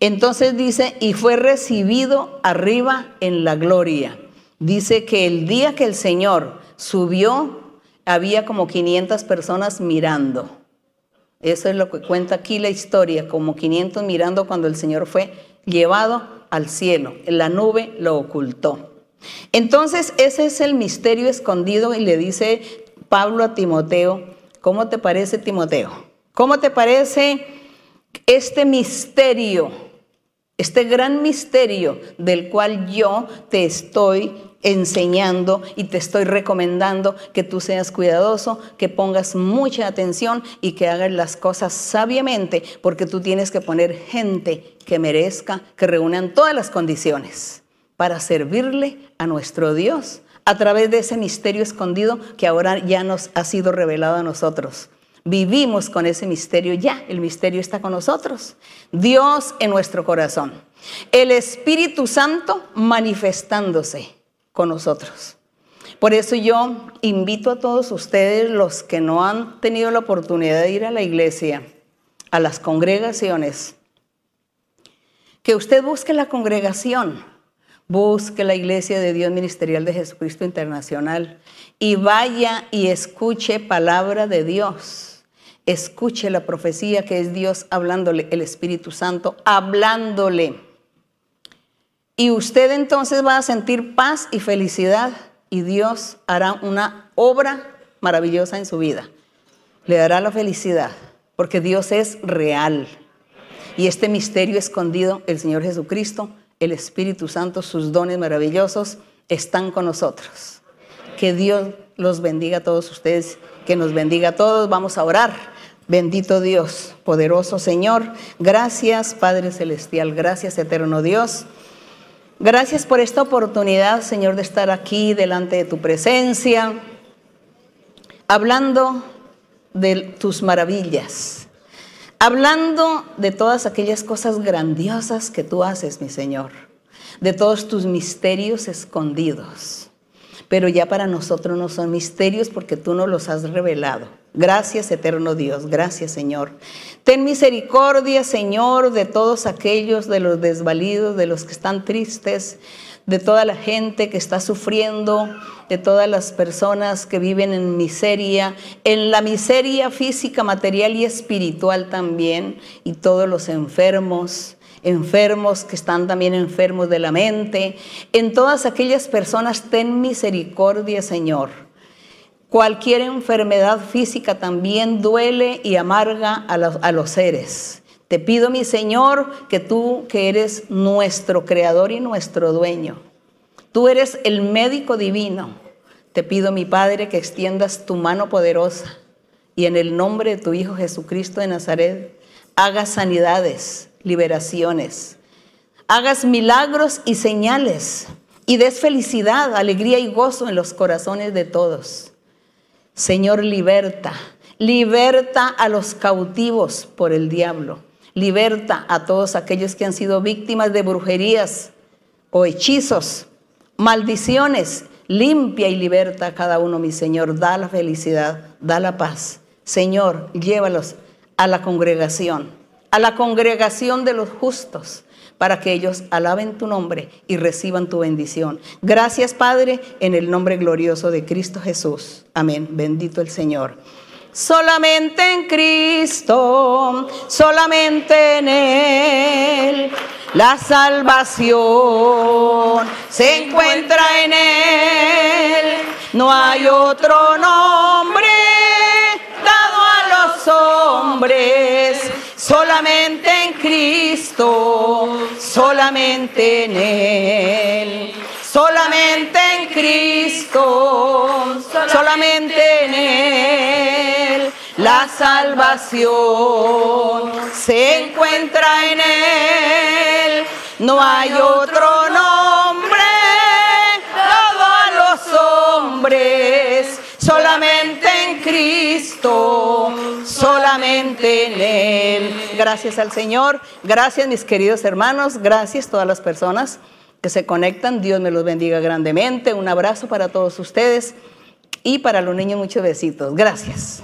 Entonces dice, y fue recibido arriba en la gloria. Dice que el día que el Señor subió, había como 500 personas mirando. Eso es lo que cuenta aquí la historia, como 500 mirando cuando el Señor fue llevado al cielo. La nube lo ocultó. Entonces ese es el misterio escondido y le dice Pablo a Timoteo, ¿cómo te parece Timoteo? ¿Cómo te parece este misterio? Este gran misterio del cual yo te estoy enseñando y te estoy recomendando que tú seas cuidadoso, que pongas mucha atención y que hagas las cosas sabiamente, porque tú tienes que poner gente que merezca, que reúnan todas las condiciones para servirle a nuestro Dios a través de ese misterio escondido que ahora ya nos ha sido revelado a nosotros. Vivimos con ese misterio ya, el misterio está con nosotros. Dios en nuestro corazón. El Espíritu Santo manifestándose con nosotros. Por eso yo invito a todos ustedes, los que no han tenido la oportunidad de ir a la iglesia, a las congregaciones, que usted busque la congregación, busque la iglesia de Dios Ministerial de Jesucristo Internacional y vaya y escuche palabra de Dios escuche la profecía que es Dios hablándole, el Espíritu Santo hablándole. Y usted entonces va a sentir paz y felicidad y Dios hará una obra maravillosa en su vida. Le dará la felicidad porque Dios es real. Y este misterio escondido, el Señor Jesucristo, el Espíritu Santo, sus dones maravillosos, están con nosotros. Que Dios los bendiga a todos ustedes, que nos bendiga a todos. Vamos a orar. Bendito Dios, poderoso Señor, gracias Padre Celestial, gracias Eterno Dios. Gracias por esta oportunidad, Señor, de estar aquí delante de tu presencia, hablando de tus maravillas, hablando de todas aquellas cosas grandiosas que tú haces, mi Señor, de todos tus misterios escondidos pero ya para nosotros no son misterios porque tú nos los has revelado. Gracias, eterno Dios, gracias, Señor. Ten misericordia, Señor, de todos aquellos, de los desvalidos, de los que están tristes, de toda la gente que está sufriendo, de todas las personas que viven en miseria, en la miseria física, material y espiritual también, y todos los enfermos enfermos que están también enfermos de la mente. En todas aquellas personas, ten misericordia, Señor. Cualquier enfermedad física también duele y amarga a los, los seres. Te pido, mi Señor, que tú, que eres nuestro creador y nuestro dueño, tú eres el médico divino. Te pido, mi Padre, que extiendas tu mano poderosa y en el nombre de tu Hijo Jesucristo de Nazaret, hagas sanidades, liberaciones, hagas milagros y señales y des felicidad, alegría y gozo en los corazones de todos. Señor, liberta, liberta a los cautivos por el diablo, liberta a todos aquellos que han sido víctimas de brujerías o hechizos, maldiciones, limpia y liberta a cada uno, mi Señor, da la felicidad, da la paz. Señor, llévalos a la congregación, a la congregación de los justos para que ellos alaben tu nombre y reciban tu bendición. Gracias, Padre, en el nombre glorioso de Cristo Jesús. Amén. Bendito el Señor. Solamente en Cristo, solamente en Él, la salvación se encuentra en Él. No hay otro nombre dado a los hombres solamente en Cristo, solamente en Él, solamente en Cristo, solamente en Él. La salvación se encuentra en Él, no hay otro Gracias al Señor, gracias mis queridos hermanos, gracias todas las personas que se conectan. Dios me los bendiga grandemente. Un abrazo para todos ustedes y para los niños muchos besitos. Gracias.